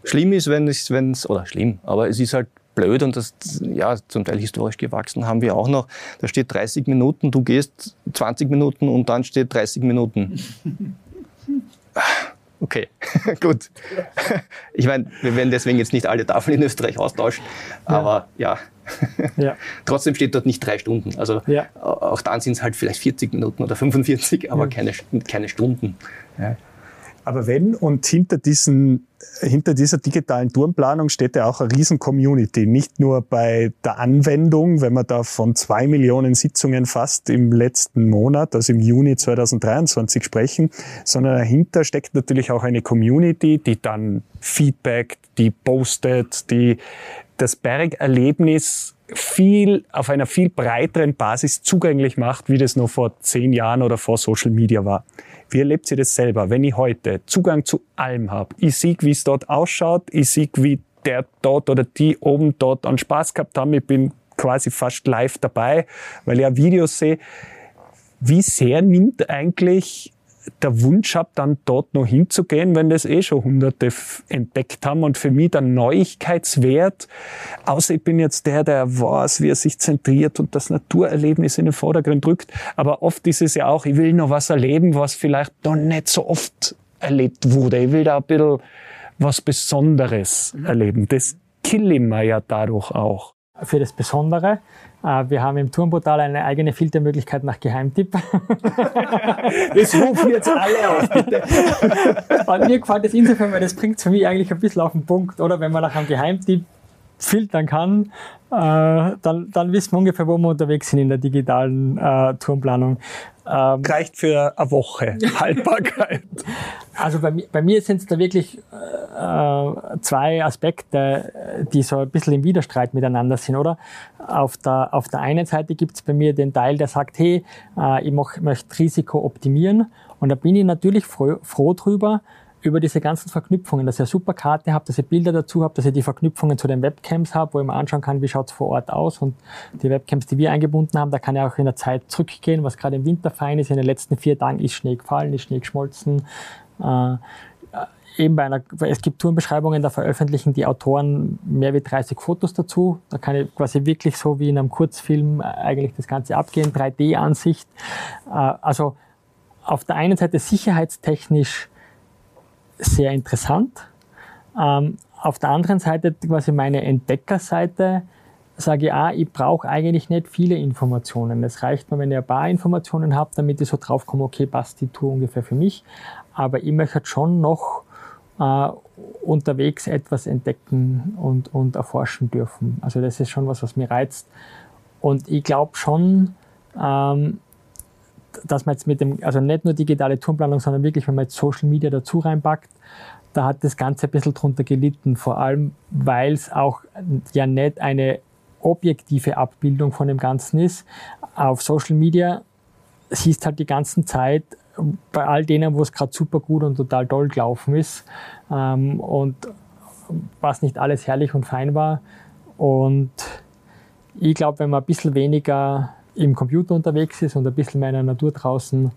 Schlimm ist, wenn es, wenn es, oder schlimm, aber es ist halt blöd und das, ja, zum Teil historisch gewachsen haben wir auch noch. Da steht 30 Minuten, du gehst 20 Minuten und dann steht 30 Minuten. Okay, gut. Ich meine, wir werden deswegen jetzt nicht alle Tafeln in Österreich austauschen, aber ja, ja, trotzdem steht dort nicht drei Stunden. Also Ja. auch dann sind es halt vielleicht 40 Minuten oder 45, aber keine, keine Stunden. Aber wenn und hinter, diesen, hinter dieser digitalen Tourenplanung steht ja auch eine riesen Community. Nicht nur bei der Anwendung, wenn man da von zwei Millionen Sitzungen fast im letzten Monat, also im Juni 2023 sprechen, sondern dahinter steckt natürlich auch eine Community, die dann Feedback, die postet, die das Bergerlebnis viel auf einer viel breiteren Basis zugänglich macht, wie das noch vor zehn Jahren oder vor Social Media war. Wie erlebt ihr das selber, wenn ich heute Zugang zu allem habe? Ich sehe, wie es dort ausschaut, ich sehe, wie der dort oder die oben dort an Spaß gehabt haben. Ich bin quasi fast live dabei, weil ich ja Videos sehe. Wie sehr nimmt eigentlich der Wunsch ab, dann dort noch hinzugehen, wenn das eh schon Hunderte entdeckt haben und für mich der Neuigkeitswert, außer ich bin jetzt der, der weiß, wie er sich zentriert und das Naturerlebnis in den Vordergrund drückt, aber oft ist es ja auch, ich will noch was erleben, was vielleicht noch nicht so oft erlebt wurde. Ich will da ein bisschen was Besonderes erleben. Das kill ich mir ja dadurch auch. Für das Besondere. Äh, Wir haben im Tourenportal eine eigene Filtermöglichkeit nach Geheimtipp. Das rufen jetzt alle auf, bitte. Und mir gefällt das insofern, weil das bringt für mich eigentlich ein bisschen auf den Punkt, oder? Wenn man nach einem Geheimtipp filtern kann, äh, dann, dann wissen wir ungefähr, wo wir unterwegs sind in der digitalen äh, Tourenplanung. Ähm, Reicht für eine Woche Haltbarkeit. Also bei, mir- bei mir sind es da wirklich äh, zwei Aspekte, die so ein bisschen im Widerstreit miteinander sind, oder? Auf der, auf der einen Seite gibt es bei mir den Teil, der sagt, hey, äh, ich mach, möchte Risiko optimieren. Und da bin ich natürlich froh, froh drüber, über diese ganzen Verknüpfungen, dass ich eine super Karte habe, dass ich Bilder dazu habe, dass ich die Verknüpfungen zu den Webcams habe, wo ich mir anschauen kann, wie schaut's vor Ort aus. Und die Webcams, die wir eingebunden haben, da kann ich auch in der Zeit zurückgehen, was gerade im Winter fein ist. In den letzten vier Tagen ist Schnee gefallen, ist Schnee geschmolzen. Äh, eben bei einer, es gibt Tourenbeschreibungen, da veröffentlichen die Autoren mehr wie 30 Fotos dazu. Da kann ich quasi wirklich so wie in einem Kurzfilm eigentlich das Ganze abgehen, 3D-Ansicht. Äh, Also auf der einen Seite sicherheitstechnisch sehr interessant. Ähm, auf der anderen Seite quasi meine Entdeckerseite sage ich, ah, ich brauche eigentlich nicht viele Informationen. Es reicht mir, wenn ich ein paar Informationen habe, damit ich so draufkomme, okay, passt die Tour ungefähr für mich. Aber ich möchte schon noch äh, unterwegs etwas entdecken und, und erforschen dürfen. Also das ist schon was, was mir reizt. Und ich glaube schon, ähm, dass man jetzt mit dem, also nicht nur digitale Tourenplanung, sondern wirklich, wenn man jetzt Social Media dazu reinpackt, da hat das Ganze ein bisschen drunter gelitten, vor allem, weil es auch ja nicht eine objektive Abbildung von dem Ganzen ist. Auf Social Media siehst halt die ganze Zeit bei all denen, wo es gerade super gut und total toll gelaufen ist ähm, und was nicht alles herrlich und fein war. Und ich glaube, wenn man ein bisschen weniger im Computer unterwegs ist und ein bisschen mehr in der Natur draußen,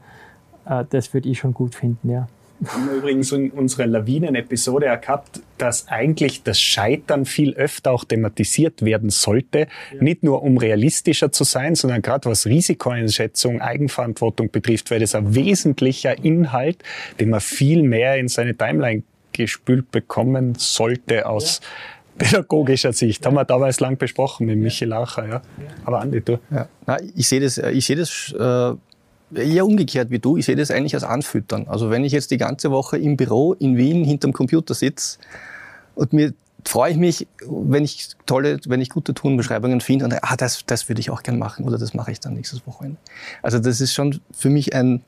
äh, das würde ich schon gut finden, ja. Wir haben übrigens in unserer Lawinen-Episode ja gehabt, dass eigentlich das Scheitern viel öfter auch thematisiert werden sollte. Nicht nur um realistischer zu sein, sondern gerade was Risikoeinschätzung, Eigenverantwortung betrifft, weil das ein wesentlicher Inhalt, den man viel mehr in seine Timeline gespült bekommen sollte aus pädagogischer Sicht. Haben wir damals lang besprochen mit Michi Lacher. Ja. Aber Andi, du? Ja. Na, ich sehe das, ich sehe das äh, eher umgekehrt wie du. Ich sehe das eigentlich als Anfüttern. Also wenn ich jetzt die ganze Woche im Büro in Wien hinterm Computer sitze und mir freue ich mich, wenn ich tolle, wenn ich gute Tourenbeschreibungen finde und ah, das, das würde ich auch gern machen oder das mache ich dann nächstes Wochenende. Also das ist schon für mich ein,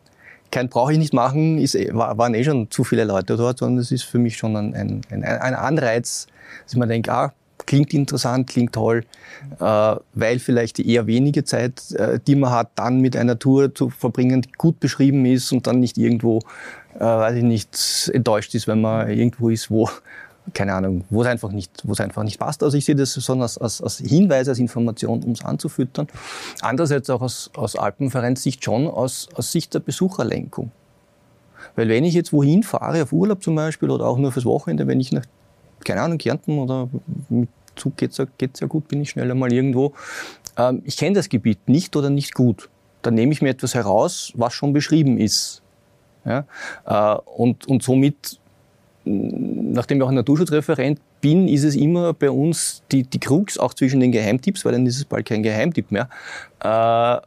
kein brauche ich nicht machen, ist, eh, waren eh schon zu viele Leute dort, sondern es ist für mich schon ein, ein, ein, Anreiz, dass man denkt, ah, klingt interessant, klingt toll, äh, weil vielleicht die eher wenige Zeit, äh, die man hat, dann mit einer Tour zu verbringen, die gut beschrieben ist und dann nicht irgendwo, äh, weiß ich nicht, enttäuscht ist, wenn man irgendwo ist, wo keine Ahnung, wo es einfach nicht, wo es einfach nicht passt. Also ich sehe das schon als, als, als Hinweis, als Information, um es anzufüttern. Andererseits auch aus, aus Alpenvereinssicht schon aus, aus Sicht der Besucherlenkung. Weil wenn ich jetzt wohin fahre, auf Urlaub zum Beispiel oder auch nur fürs Wochenende, wenn ich nach, keine Ahnung, Kärnten oder mit Zug geht's ja, geht's ja gut, bin ich schneller mal irgendwo. Ähm, ich kenne das Gebiet nicht oder nicht gut. Dann nehme ich mir etwas heraus, was schon beschrieben ist. Ja? Äh, und, und somit nachdem ich auch Naturschutzreferent bin, ist es immer bei uns die, die Krux, auch zwischen den Geheimtipps, weil dann ist es bald kein Geheimtipp mehr, äh,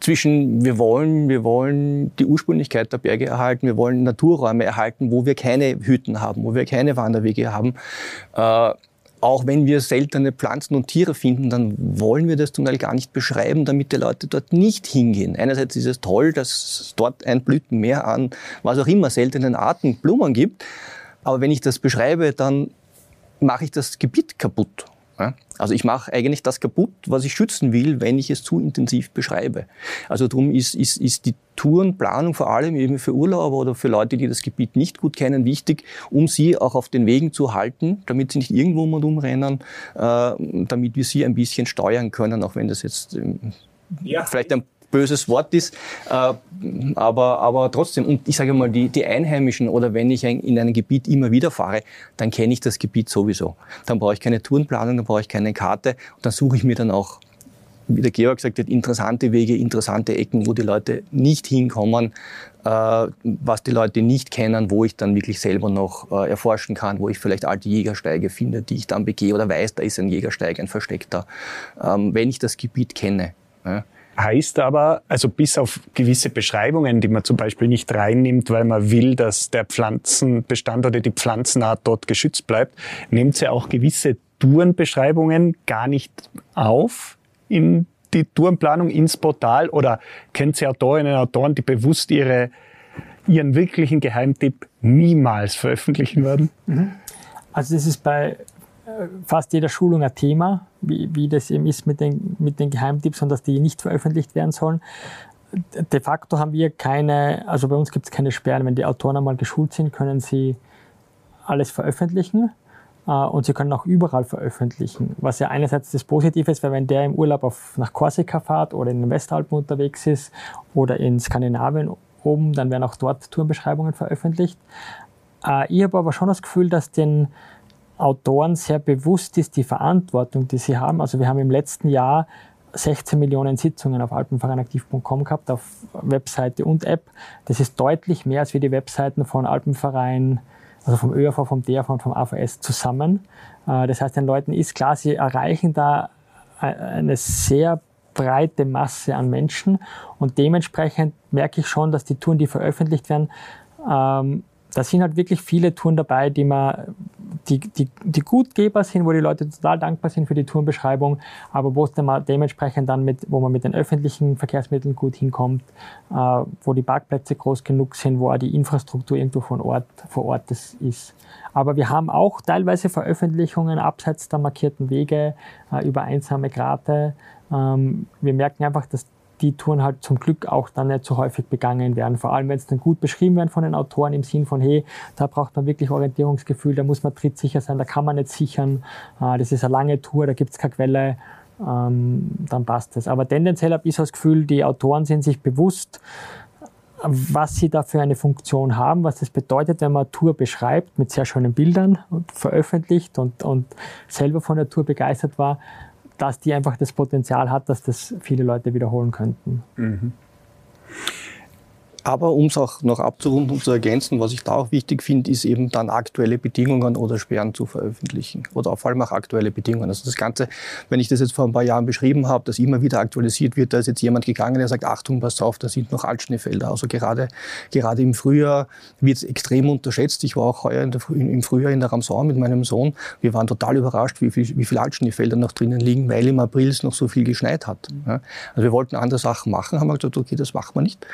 zwischen wir wollen, wir wollen die Ursprünglichkeit der Berge erhalten, wir wollen Naturräume erhalten, wo wir keine Hütten haben, wo wir keine Wanderwege haben. Äh, auch wenn wir seltene Pflanzen und Tiere finden, dann wollen wir das zum Teil gar nicht beschreiben, damit die Leute dort nicht hingehen. Einerseits ist es toll, dass es dort ein Blütenmeer an was auch immer seltenen Arten Blumen gibt. Aber wenn ich das beschreibe, dann mache ich das Gebiet kaputt. Also ich mache eigentlich das kaputt, was ich schützen will, wenn ich es zu intensiv beschreibe. Also darum ist, ist, ist die Tourenplanung vor allem eben für Urlauber oder für Leute, die das Gebiet nicht gut kennen, wichtig, um sie auch auf den Wegen zu halten, damit sie nicht irgendwo mal rumrennen, äh, damit wir sie ein bisschen steuern können, auch wenn das jetzt ähm, ja. vielleicht ein böses Wort ist, äh, aber, aber trotzdem, und ich sage mal, die, die Einheimischen oder wenn ich in einem Gebiet immer wieder fahre, dann kenne ich das Gebiet sowieso. Dann brauche ich keine Tourenplanung, dann brauche ich keine Karte und dann suche ich mir dann auch wie der Georg gesagt hat, interessante Wege, interessante Ecken, wo die Leute nicht hinkommen, äh, was die Leute nicht kennen, wo ich dann wirklich selber noch äh, erforschen kann, wo ich vielleicht alte Jägersteige finde, die ich dann begehe oder weiß, da ist ein Jägersteig, ein versteckter, ähm, wenn ich das Gebiet kenne. Ja. Heißt aber, also bis auf gewisse Beschreibungen, die man zum Beispiel nicht reinnimmt, weil man will, dass der Pflanzenbestand oder die Pflanzenart dort geschützt bleibt, nimmt sie auch gewisse Tourenbeschreibungen gar nicht auf in die Tourenplanung ins Portal oder kennt sie Autorinnen und Autoren, die bewusst ihre, ihren wirklichen Geheimtipp niemals veröffentlichen werden? Mhm. Also das ist bei fast jeder Schulung ein Thema, wie, wie das eben ist mit den, mit den Geheimtipps und dass die nicht veröffentlicht werden sollen. De facto haben wir keine, also bei uns gibt es keine Sperren. Wenn die Autoren einmal geschult sind, können sie alles veröffentlichen äh, und sie können auch überall veröffentlichen. Was ja einerseits das Positive ist, weil wenn der im Urlaub auf, nach Korsika fährt oder in den Westalpen unterwegs ist oder in Skandinavien oben, dann werden auch dort Tourenbeschreibungen veröffentlicht. Äh, ich habe aber schon das Gefühl, dass den Autoren sehr bewusst ist, die Verantwortung, die sie haben. Also wir haben im letzten Jahr 16 Millionen Sitzungen auf alpenvereinaktiv.com gehabt, auf Webseite und App. Das ist deutlich mehr als wie die Webseiten von Alpenverein, also vom ÖAV, vom DRV und vom AVS zusammen. Äh, das heißt, den Leuten ist klar, sie erreichen da eine sehr breite Masse an Menschen und dementsprechend merke ich schon, dass die Touren, die veröffentlicht werden, ähm, da sind halt wirklich viele Touren dabei, die man die, die, die Gutgeber sind, wo die Leute total dankbar sind für die Tourenbeschreibung, aber wo es dann mal dementsprechend dann mit, wo man mit den öffentlichen Verkehrsmitteln gut hinkommt, äh, wo die Parkplätze groß genug sind, wo auch die Infrastruktur irgendwo von Ort, vor Ort ist. Aber wir haben auch teilweise Veröffentlichungen abseits der markierten Wege äh, über einsame Grate. Ähm, wir merken einfach, dass die Touren halt zum Glück auch dann nicht so häufig begangen werden. Vor allem, wenn es dann gut beschrieben werden von den Autoren im Sinn von, hey, da braucht man wirklich Orientierungsgefühl, da muss man trittsicher sein, da kann man nicht sichern, äh, das ist eine lange Tour, da gibt es keine Quelle, ähm, dann passt es. Aber tendenziell habe ich so das Gefühl, die Autoren sind sich bewusst, was sie da für eine Funktion haben, was das bedeutet, wenn man eine Tour beschreibt mit sehr schönen Bildern und veröffentlicht und, und selber von der Tour begeistert war, dass die einfach das Potenzial hat, dass das viele Leute wiederholen könnten. Mhm. Aber um es auch noch abzurunden und zu ergänzen, was ich da auch wichtig finde, ist eben dann aktuelle Bedingungen oder Sperren zu veröffentlichen. Oder vor allem auch aktuelle Bedingungen. Also das Ganze, wenn ich das jetzt vor ein paar Jahren beschrieben habe, dass immer wieder aktualisiert wird, da ist jetzt jemand gegangen, der sagt, Achtung, pass auf, da sind noch Altschneefelder. Also gerade, gerade im Frühjahr wird es extrem unterschätzt. Ich war auch heuer im Frühjahr in der Ramsau mit meinem Sohn. Wir waren total überrascht, wie viel, wie viel Altschneefelder noch drinnen liegen, weil im April es noch so viel geschneit hat. Also wir wollten andere Sachen machen, haben wir gesagt, okay, das machen wir nicht.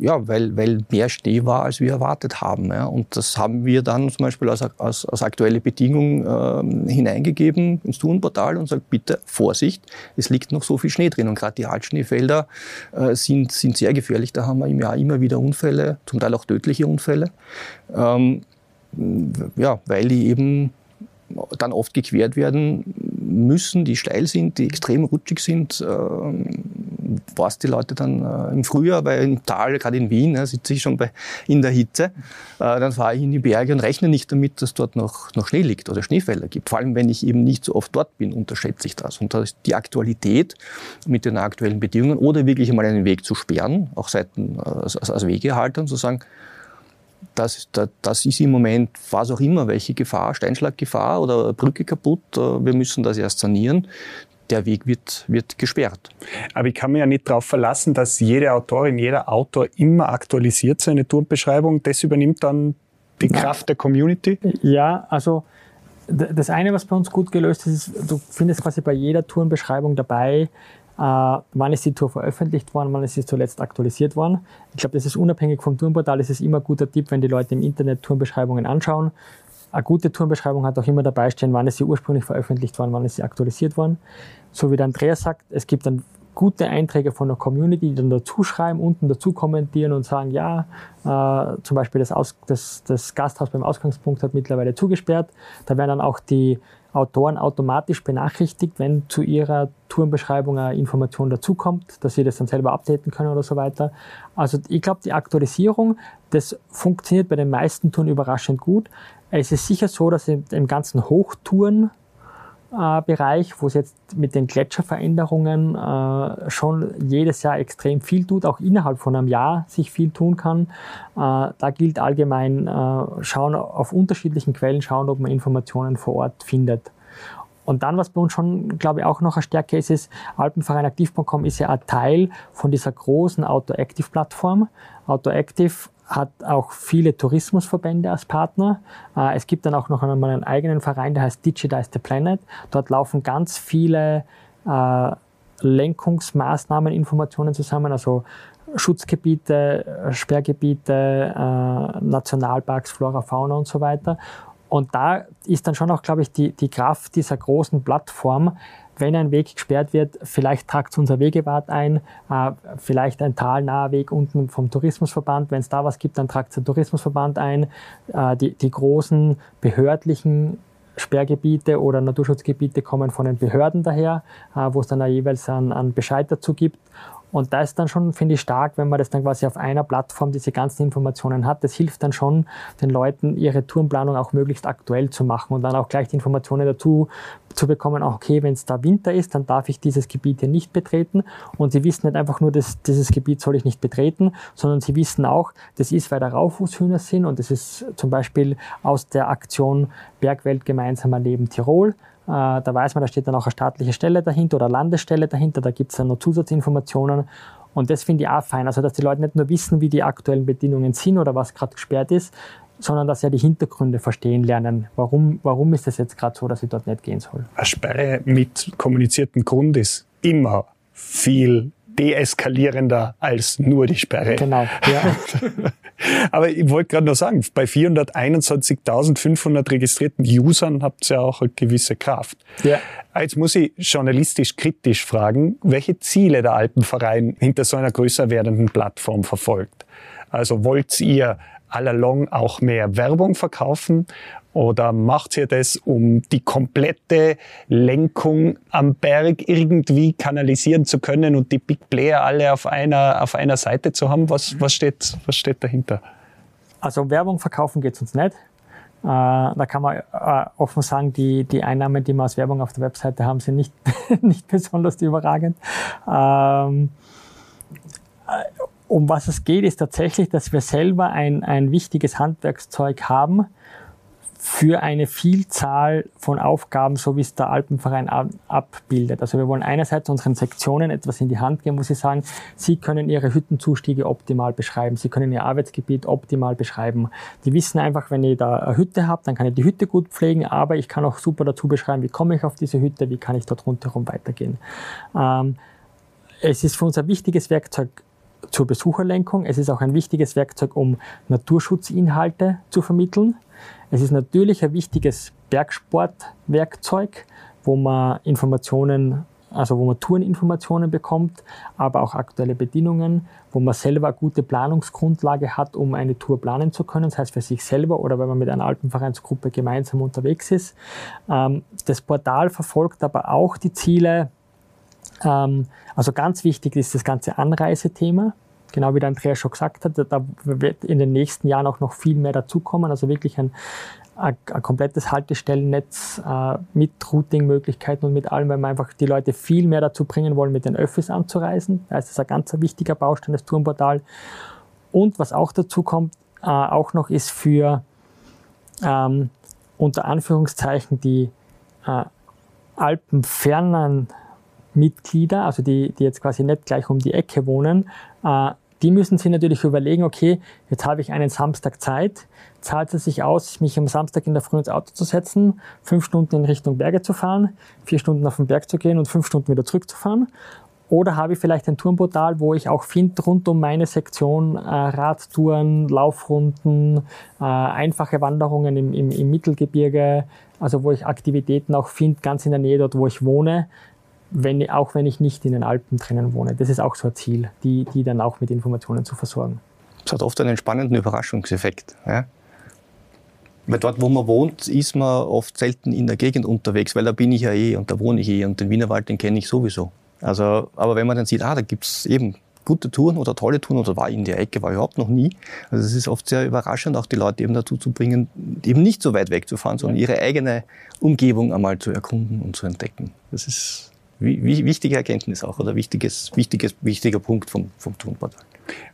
Ja, weil, weil mehr Schnee war, als wir erwartet haben. Ja. Und das haben wir dann zum Beispiel als, als, als aktuelle Bedingung äh, hineingegeben ins Tourenportal und sagt, bitte Vorsicht, es liegt noch so viel Schnee drin. Und gerade die Altschneefelder äh, sind, sind sehr gefährlich. Da haben wir im Jahr immer wieder Unfälle, zum Teil auch tödliche Unfälle. Ähm, ja, weil die eben dann oft gequert werden müssen, die steil sind, die extrem rutschig sind, äh, was die Leute dann äh, im Frühjahr, weil im Tal, gerade in Wien, ja, sitze ich schon bei, in der Hitze, äh, dann fahre ich in die Berge und rechne nicht damit, dass dort noch, noch Schnee liegt oder Schneefelder gibt. Vor allem, wenn ich eben nicht so oft dort bin, unterschätze ich das. Und da ist die Aktualität mit den aktuellen Bedingungen oder wirklich einmal einen Weg zu sperren, auch seiten, äh, als, und zu sagen, das, das ist im Moment, was auch immer, welche Gefahr, Steinschlaggefahr oder Brücke kaputt, äh, wir müssen das erst sanieren. Der Weg wird, wird gesperrt. Aber ich kann mir ja nicht darauf verlassen, dass jede Autorin, jeder Autor immer aktualisiert seine Turnbeschreibung. Das übernimmt dann die Kraft der Community? Ja, also das eine, was bei uns gut gelöst ist, ist, du findest quasi bei jeder Tourenbeschreibung dabei, äh, wann ist die Tour veröffentlicht worden, wann ist sie zuletzt aktualisiert worden. Ich glaube, das ist unabhängig vom Tourenportal, das ist immer ein guter Tipp, wenn die Leute im Internet Tourenbeschreibungen anschauen. Eine gute Tourenbeschreibung hat auch immer dabei stehen, wann ist sie ursprünglich veröffentlicht worden, wann ist sie aktualisiert worden. So wie der Andreas sagt, es gibt dann gute Einträge von der Community, die dann dazu schreiben, unten dazu kommentieren und sagen, ja, äh, zum Beispiel das, Aus, das, das Gasthaus beim Ausgangspunkt hat mittlerweile zugesperrt. Da werden dann auch die Autoren automatisch benachrichtigt, wenn zu ihrer Tourenbeschreibung eine Information dazukommt, dass sie das dann selber updaten können oder so weiter. Also ich glaube, die Aktualisierung, das funktioniert bei den meisten Touren überraschend gut. Es ist sicher so, dass im ganzen Hochtouren äh, wo es jetzt mit den Gletscherveränderungen äh, schon jedes Jahr extrem viel tut, auch innerhalb von einem Jahr sich viel tun kann. Äh, da gilt allgemein, schauen auf unterschiedlichen Quellen schauen, ob man Informationen vor Ort findet. Und dann, was bei uns schon, glaube ich, auch noch eine Stärke ist, ist, Alpenvereinaktiv.com ist ja ein Teil von dieser großen Autoactive-Plattform. Autoactive hat auch viele Tourismusverbände als Partner. Äh, es gibt dann auch noch einmal einen eigenen Verein, der heißt Digitize the Planet. Dort laufen ganz viele äh, Lenkungsmaßnahmen, Informationen zusammen, also Schutzgebiete, Sperrgebiete, äh, Nationalparks, Flora, Fauna und so weiter. Und da ist dann schon auch, glaube ich, die, die Kraft dieser großen Plattform, wenn ein Weg gesperrt wird, vielleicht tragt es unser Wegewart ein, äh, vielleicht ein talnaher Weg unten vom Tourismusverband. Wenn es da was gibt, dann tragt es der Tourismusverband ein. Äh, die, die großen behördlichen Sperrgebiete oder Naturschutzgebiete kommen von den Behörden daher, äh, wo es dann jeweils einen, einen Bescheid dazu gibt. Und da ist dann schon, finde ich, stark, wenn man das dann quasi auf einer Plattform diese ganzen Informationen hat. Das hilft dann schon den Leuten, ihre Tourenplanung auch möglichst aktuell zu machen und dann auch gleich die Informationen dazu zu bekommen, okay, wenn es da Winter ist, dann darf ich dieses Gebiet hier nicht betreten. Und sie wissen nicht einfach nur, dass dieses Gebiet soll ich nicht betreten, sondern sie wissen auch, das ist, weil da Raufußhühner sind und das ist zum Beispiel aus der Aktion Bergwelt gemeinsamer Leben Tirol. Äh, da weiß man, da steht dann auch eine staatliche Stelle dahinter oder Landesstelle dahinter, da gibt es dann noch Zusatzinformationen. Und das finde ich auch fein, also dass die Leute nicht nur wissen, wie die aktuellen Bedingungen sind oder was gerade gesperrt ist, sondern dass sie ja die Hintergründe verstehen lernen. Warum, warum ist es jetzt gerade so, dass ich dort nicht gehen soll? Eine Sperre mit kommuniziertem Grund ist immer viel deeskalierender als nur die Sperre. Genau, ja. Aber ich wollte gerade noch sagen, bei 421.500 registrierten Usern habt ihr ja auch eine gewisse Kraft. Ja. Jetzt muss ich journalistisch kritisch fragen, welche Ziele der Alpenverein hinter so einer größer werdenden Plattform verfolgt. Also wollt ihr allalong auch mehr Werbung verkaufen oder macht ihr das, um die komplette Lenkung am Berg irgendwie kanalisieren zu können und die Big Player alle auf einer, auf einer Seite zu haben? Was, was, steht, was steht dahinter? Also Werbung verkaufen geht uns nicht. Äh, da kann man äh, offen sagen, die, die Einnahmen, die wir aus Werbung auf der Webseite haben, sind nicht, nicht besonders überragend. Ähm, um was es geht, ist tatsächlich, dass wir selber ein, ein wichtiges Handwerkszeug haben, für eine Vielzahl von Aufgaben, so wie es der Alpenverein abbildet. Also wir wollen einerseits unseren Sektionen etwas in die Hand geben, wo sie sagen, sie können ihre Hüttenzustiege optimal beschreiben, sie können ihr Arbeitsgebiet optimal beschreiben. Die wissen einfach, wenn ich da eine Hütte habe, dann kann ich die Hütte gut pflegen, aber ich kann auch super dazu beschreiben, wie komme ich auf diese Hütte, wie kann ich dort rundherum weitergehen. Ähm, es ist für uns ein wichtiges Werkzeug zur Besucherlenkung. Es ist auch ein wichtiges Werkzeug, um Naturschutzinhalte zu vermitteln. Es ist natürlich ein wichtiges Bergsportwerkzeug, wo man Informationen, also wo man Toureninformationen bekommt, aber auch aktuelle Bedingungen, wo man selber eine gute Planungsgrundlage hat, um eine Tour planen zu können, das heißt für sich selber oder wenn man mit einer Alpenvereinsgruppe gemeinsam unterwegs ist. Ähm, das Portal verfolgt aber auch die Ziele, ähm, also ganz wichtig ist das ganze Anreisethema genau wie der Andreas schon gesagt hat, da wird in den nächsten Jahren auch noch viel mehr dazukommen. Also wirklich ein, ein, ein komplettes Haltestellennetz äh, mit Routing-Möglichkeiten und mit allem, weil wir einfach die Leute viel mehr dazu bringen wollen, mit den Öffis anzureisen. Da ist das ein ganz wichtiger Baustein, das Tourenportal. Und was auch dazu kommt, äh, auch noch ist für ähm, unter Anführungszeichen die äh, alpenfernen Mitglieder, also die, die jetzt quasi nicht gleich um die Ecke wohnen, die müssen sich natürlich überlegen, okay, jetzt habe ich einen Samstag Zeit, zahlt es sich aus, mich am Samstag in der Früh ins Auto zu setzen, fünf Stunden in Richtung Berge zu fahren, vier Stunden auf den Berg zu gehen und fünf Stunden wieder zurückzufahren? Oder habe ich vielleicht ein Tourenportal, wo ich auch finde, rund um meine Sektion äh, Radtouren, Laufrunden, äh, einfache Wanderungen im, im, im Mittelgebirge, also wo ich Aktivitäten auch finde, ganz in der Nähe dort, wo ich wohne, wenn, auch wenn ich nicht in den Alpen drinnen wohne. Das ist auch so ein Ziel, die, die dann auch mit Informationen zu versorgen. Es hat oft einen spannenden Überraschungseffekt. Ja? Weil dort, wo man wohnt, ist man oft selten in der Gegend unterwegs, weil da bin ich ja eh und da wohne ich eh und den Wienerwald, den kenne ich sowieso. Also, aber wenn man dann sieht, ah, da gibt es eben gute Touren oder tolle Touren oder war in der Ecke, war überhaupt noch nie. Also es ist oft sehr überraschend, auch die Leute eben dazu zu bringen, eben nicht so weit weg zu fahren, sondern ihre eigene Umgebung einmal zu erkunden und zu entdecken. Das ist wichtige Erkenntnis auch oder wichtiges, wichtiges, wichtiger Punkt vom, vom Tonportal.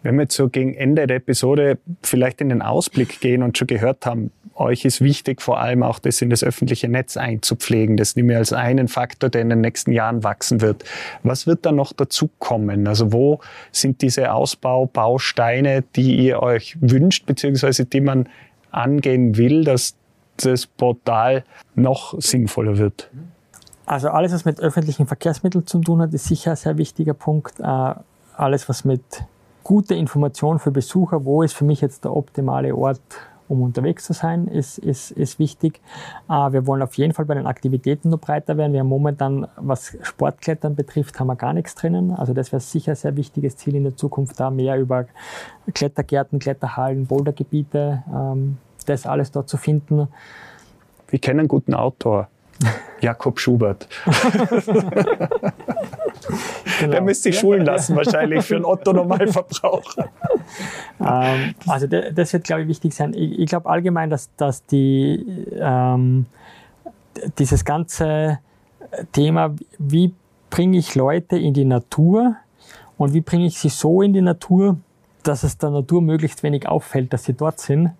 Wenn wir jetzt so gegen Ende der Episode vielleicht in den Ausblick gehen und schon gehört haben, euch ist wichtig, vor allem auch das in das öffentliche Netz einzupflegen. Das nehme ich als einen Faktor, der in den nächsten Jahren wachsen wird. Was wird da noch dazu kommen? Also wo sind diese Ausbaubausteine, die ihr euch wünscht, beziehungsweise die man angehen will, dass das Portal noch sinnvoller wird? Also alles, was mit öffentlichen Verkehrsmitteln zu tun hat, ist sicher ein sehr wichtiger Punkt. Äh, alles, was mit guter Information für Besucher, wo ist für mich jetzt der optimale Ort, um unterwegs zu sein, ist, ist, ist wichtig. Äh, wir wollen auf jeden Fall bei den Aktivitäten noch breiter werden. Wir haben momentan, was Sportklettern betrifft, haben wir gar nichts drinnen. Also das wäre sicher ein sehr wichtiges Ziel in der Zukunft, da mehr über Klettergärten, Kletterhallen, Bouldergebiete, ähm, das alles dort zu finden. Wir kennen guten Autor. Jakob Schubert. genau. Der müsste sich schulen lassen, wahrscheinlich für einen Otto-Normalverbraucher. ähm, also das wird, glaube ich, wichtig sein. Ich, ich glaube allgemein, dass, dass die, ähm, dieses ganze Thema, wie bringe ich Leute in die Natur und wie bringe ich sie so in die Natur, dass es der Natur möglichst wenig auffällt, dass sie dort sind,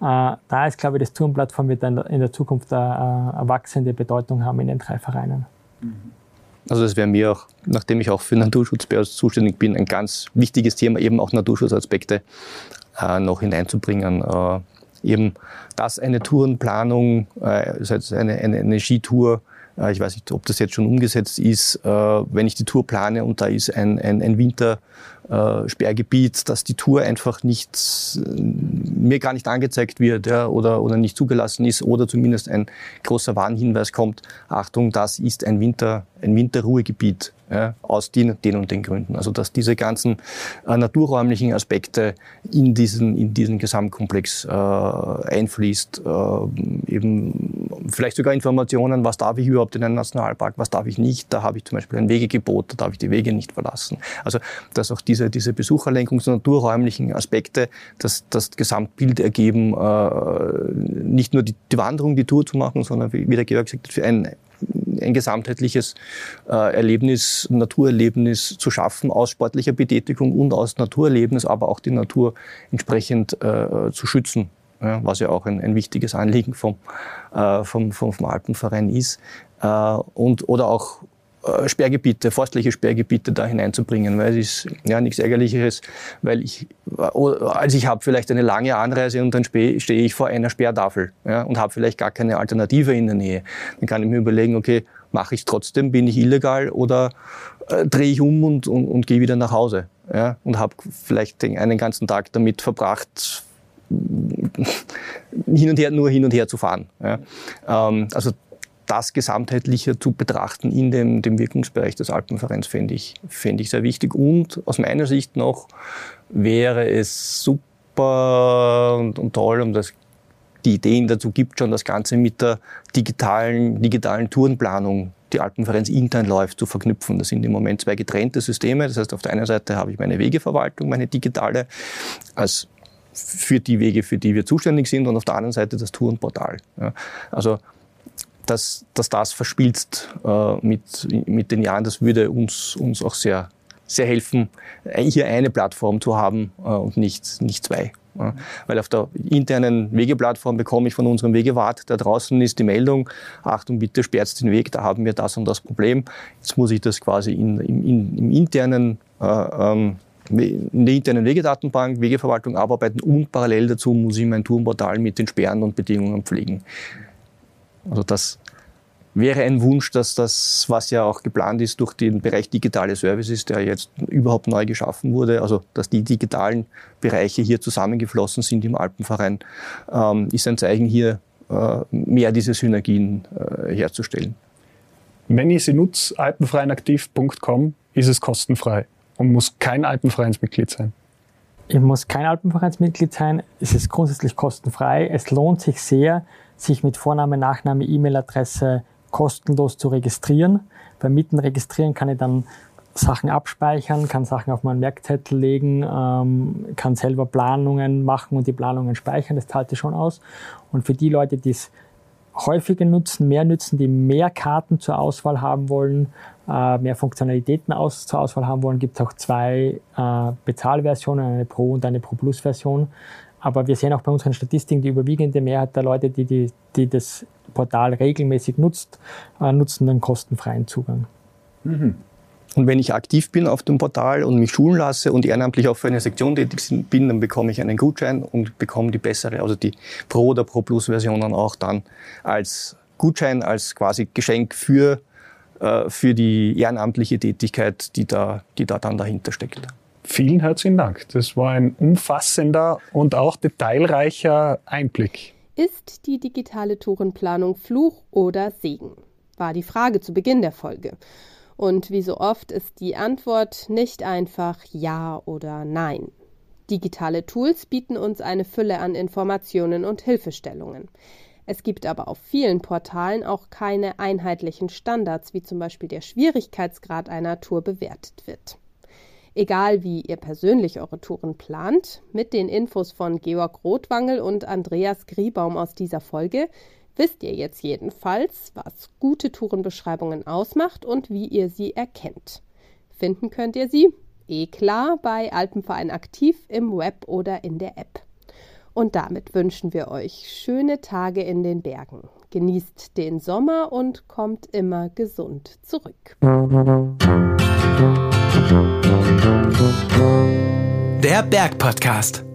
da ist, glaube ich, das Turmplattform wird dann in der Zukunft eine, eine wachsende Bedeutung haben in den drei Vereinen. Also das wäre mir auch, nachdem ich auch für Naturschutz zuständig bin, ein ganz wichtiges Thema, eben auch Naturschutzaspekte äh, noch hineinzubringen. Äh, eben, dass eine Tourenplanung, äh, eine, eine, eine Skitour, äh, ich weiß nicht, ob das jetzt schon umgesetzt ist, äh, wenn ich die Tour plane und da ist ein, ein, ein Winter, äh, dass die Tour einfach nicht, äh, mir gar nicht angezeigt wird ja, oder, oder nicht zugelassen ist oder zumindest ein großer Warnhinweis kommt, Achtung, das ist ein, Winter, ein Winterruhegebiet ja, aus den, den und den Gründen. Also dass diese ganzen äh, naturräumlichen Aspekte in diesen, in diesen Gesamtkomplex äh, einfließt, äh, eben vielleicht sogar Informationen, was darf ich überhaupt in einem Nationalpark, was darf ich nicht. Da habe ich zum Beispiel ein Wegegebot, da darf ich die Wege nicht verlassen. Also dass auch diese, diese Besucherlenkungs- und naturräumlichen Aspekte das, das Gesamtbild ergeben, äh, nicht nur die, die Wanderung, die Tour zu machen, sondern wie der Georg gesagt hat, für ein ein gesamtheitliches äh, Erlebnis, Naturerlebnis zu schaffen aus sportlicher Betätigung und aus Naturerlebnis, aber auch die Natur entsprechend äh, zu schützen. Was ja auch ein, ein wichtiges Anliegen vom, äh, vom, vom, vom Alpenverein ist. Äh, und, oder auch äh, Sperrgebiete, forstliche Sperrgebiete da hineinzubringen, weil es ist ja nichts Ärgerlicheres, weil ich, als ich habe vielleicht eine lange Anreise und dann stehe ich vor einer Sperrtafel ja, und habe vielleicht gar keine Alternative in der Nähe. Dann kann ich mir überlegen, okay, mache ich es trotzdem, bin ich illegal oder äh, drehe ich um und, und, und gehe wieder nach Hause ja, und habe vielleicht den, einen ganzen Tag damit verbracht, hin und her, nur hin und her zu fahren. Ja. Ähm, also das gesamtheitlicher zu betrachten in dem, dem Wirkungsbereich des Alpenvereins fände ich, fände ich sehr wichtig. Und aus meiner Sicht noch wäre es super und, und toll, um das die Ideen dazu gibt schon, das Ganze mit der digitalen, digitalen Tourenplanung, die Alpenvereins intern läuft, zu verknüpfen. Das sind im Moment zwei getrennte Systeme. Das heißt, auf der einen Seite habe ich meine Wegeverwaltung, meine digitale, als für die Wege, für die wir zuständig sind, und auf der anderen Seite das Tourenportal. Ja. Also dass, dass das verschmilzt äh, mit, mit den Jahren. Das würde uns, uns auch sehr, sehr helfen, hier eine Plattform zu haben äh, und nicht, nicht zwei. Ja. Weil auf der internen Wegeplattform bekomme ich von unserem Wegewart, da draußen ist die Meldung, Achtung, bitte sperrt den Weg, da haben wir das und das Problem. Jetzt muss ich das quasi in, in, im internen äh, ähm, in der internen Wegedatenbank, Wegeverwaltung abarbeiten und parallel dazu muss ich mein Tourenportal mit den Sperren und Bedingungen pflegen. Also das wäre ein Wunsch, dass das, was ja auch geplant ist durch den Bereich digitale Services, der jetzt überhaupt neu geschaffen wurde, also dass die digitalen Bereiche hier zusammengeflossen sind im Alpenverein, ähm, ist ein Zeichen hier, äh, mehr diese Synergien äh, herzustellen. Wenn ich sie nutze, alpenvereinaktiv.com, ist es kostenfrei und muss kein Alpenvereinsmitglied sein. Ich muss kein Alpenvereinsmitglied sein. Es ist grundsätzlich kostenfrei. Es lohnt sich sehr, sich mit Vorname, Nachname, E-Mail-Adresse kostenlos zu registrieren. Beim Mitten registrieren kann ich dann Sachen abspeichern, kann Sachen auf meinen Merkzettel legen, ähm, kann selber Planungen machen und die Planungen speichern. Das zahlt sich schon aus. Und für die Leute, die es häufiger nutzen, mehr nutzen, die mehr Karten zur Auswahl haben wollen, äh, mehr Funktionalitäten aus, zur Auswahl haben wollen, gibt es auch zwei äh, Bezahlversionen, eine Pro und eine Pro Plus Version. Aber wir sehen auch bei unseren Statistiken, die überwiegende Mehrheit der Leute, die, die, die das Portal regelmäßig nutzt, äh, nutzen den kostenfreien Zugang. Mhm. Und wenn ich aktiv bin auf dem Portal und mich schulen lasse und ehrenamtlich auch für eine Sektion tätig bin, dann bekomme ich einen Gutschein und bekomme die bessere, also die Pro- oder Pro-Plus-Versionen auch dann als Gutschein, als quasi Geschenk für, äh, für die ehrenamtliche Tätigkeit, die da, die da dann dahinter steckt. Vielen herzlichen Dank. Das war ein umfassender und auch detailreicher Einblick. Ist die digitale Tourenplanung Fluch oder Segen? War die Frage zu Beginn der Folge. Und wie so oft ist die Antwort nicht einfach Ja oder Nein. Digitale Tools bieten uns eine Fülle an Informationen und Hilfestellungen. Es gibt aber auf vielen Portalen auch keine einheitlichen Standards, wie zum Beispiel der Schwierigkeitsgrad einer Tour bewertet wird. Egal wie ihr persönlich eure Touren plant, mit den Infos von Georg Rothwangel und Andreas Griebaum aus dieser Folge wisst ihr jetzt jedenfalls, was gute Tourenbeschreibungen ausmacht und wie ihr sie erkennt. Finden könnt ihr sie, eh klar, bei Alpenverein aktiv im Web oder in der App. Und damit wünschen wir euch schöne Tage in den Bergen. Genießt den Sommer und kommt immer gesund zurück. Der Berg Podcast.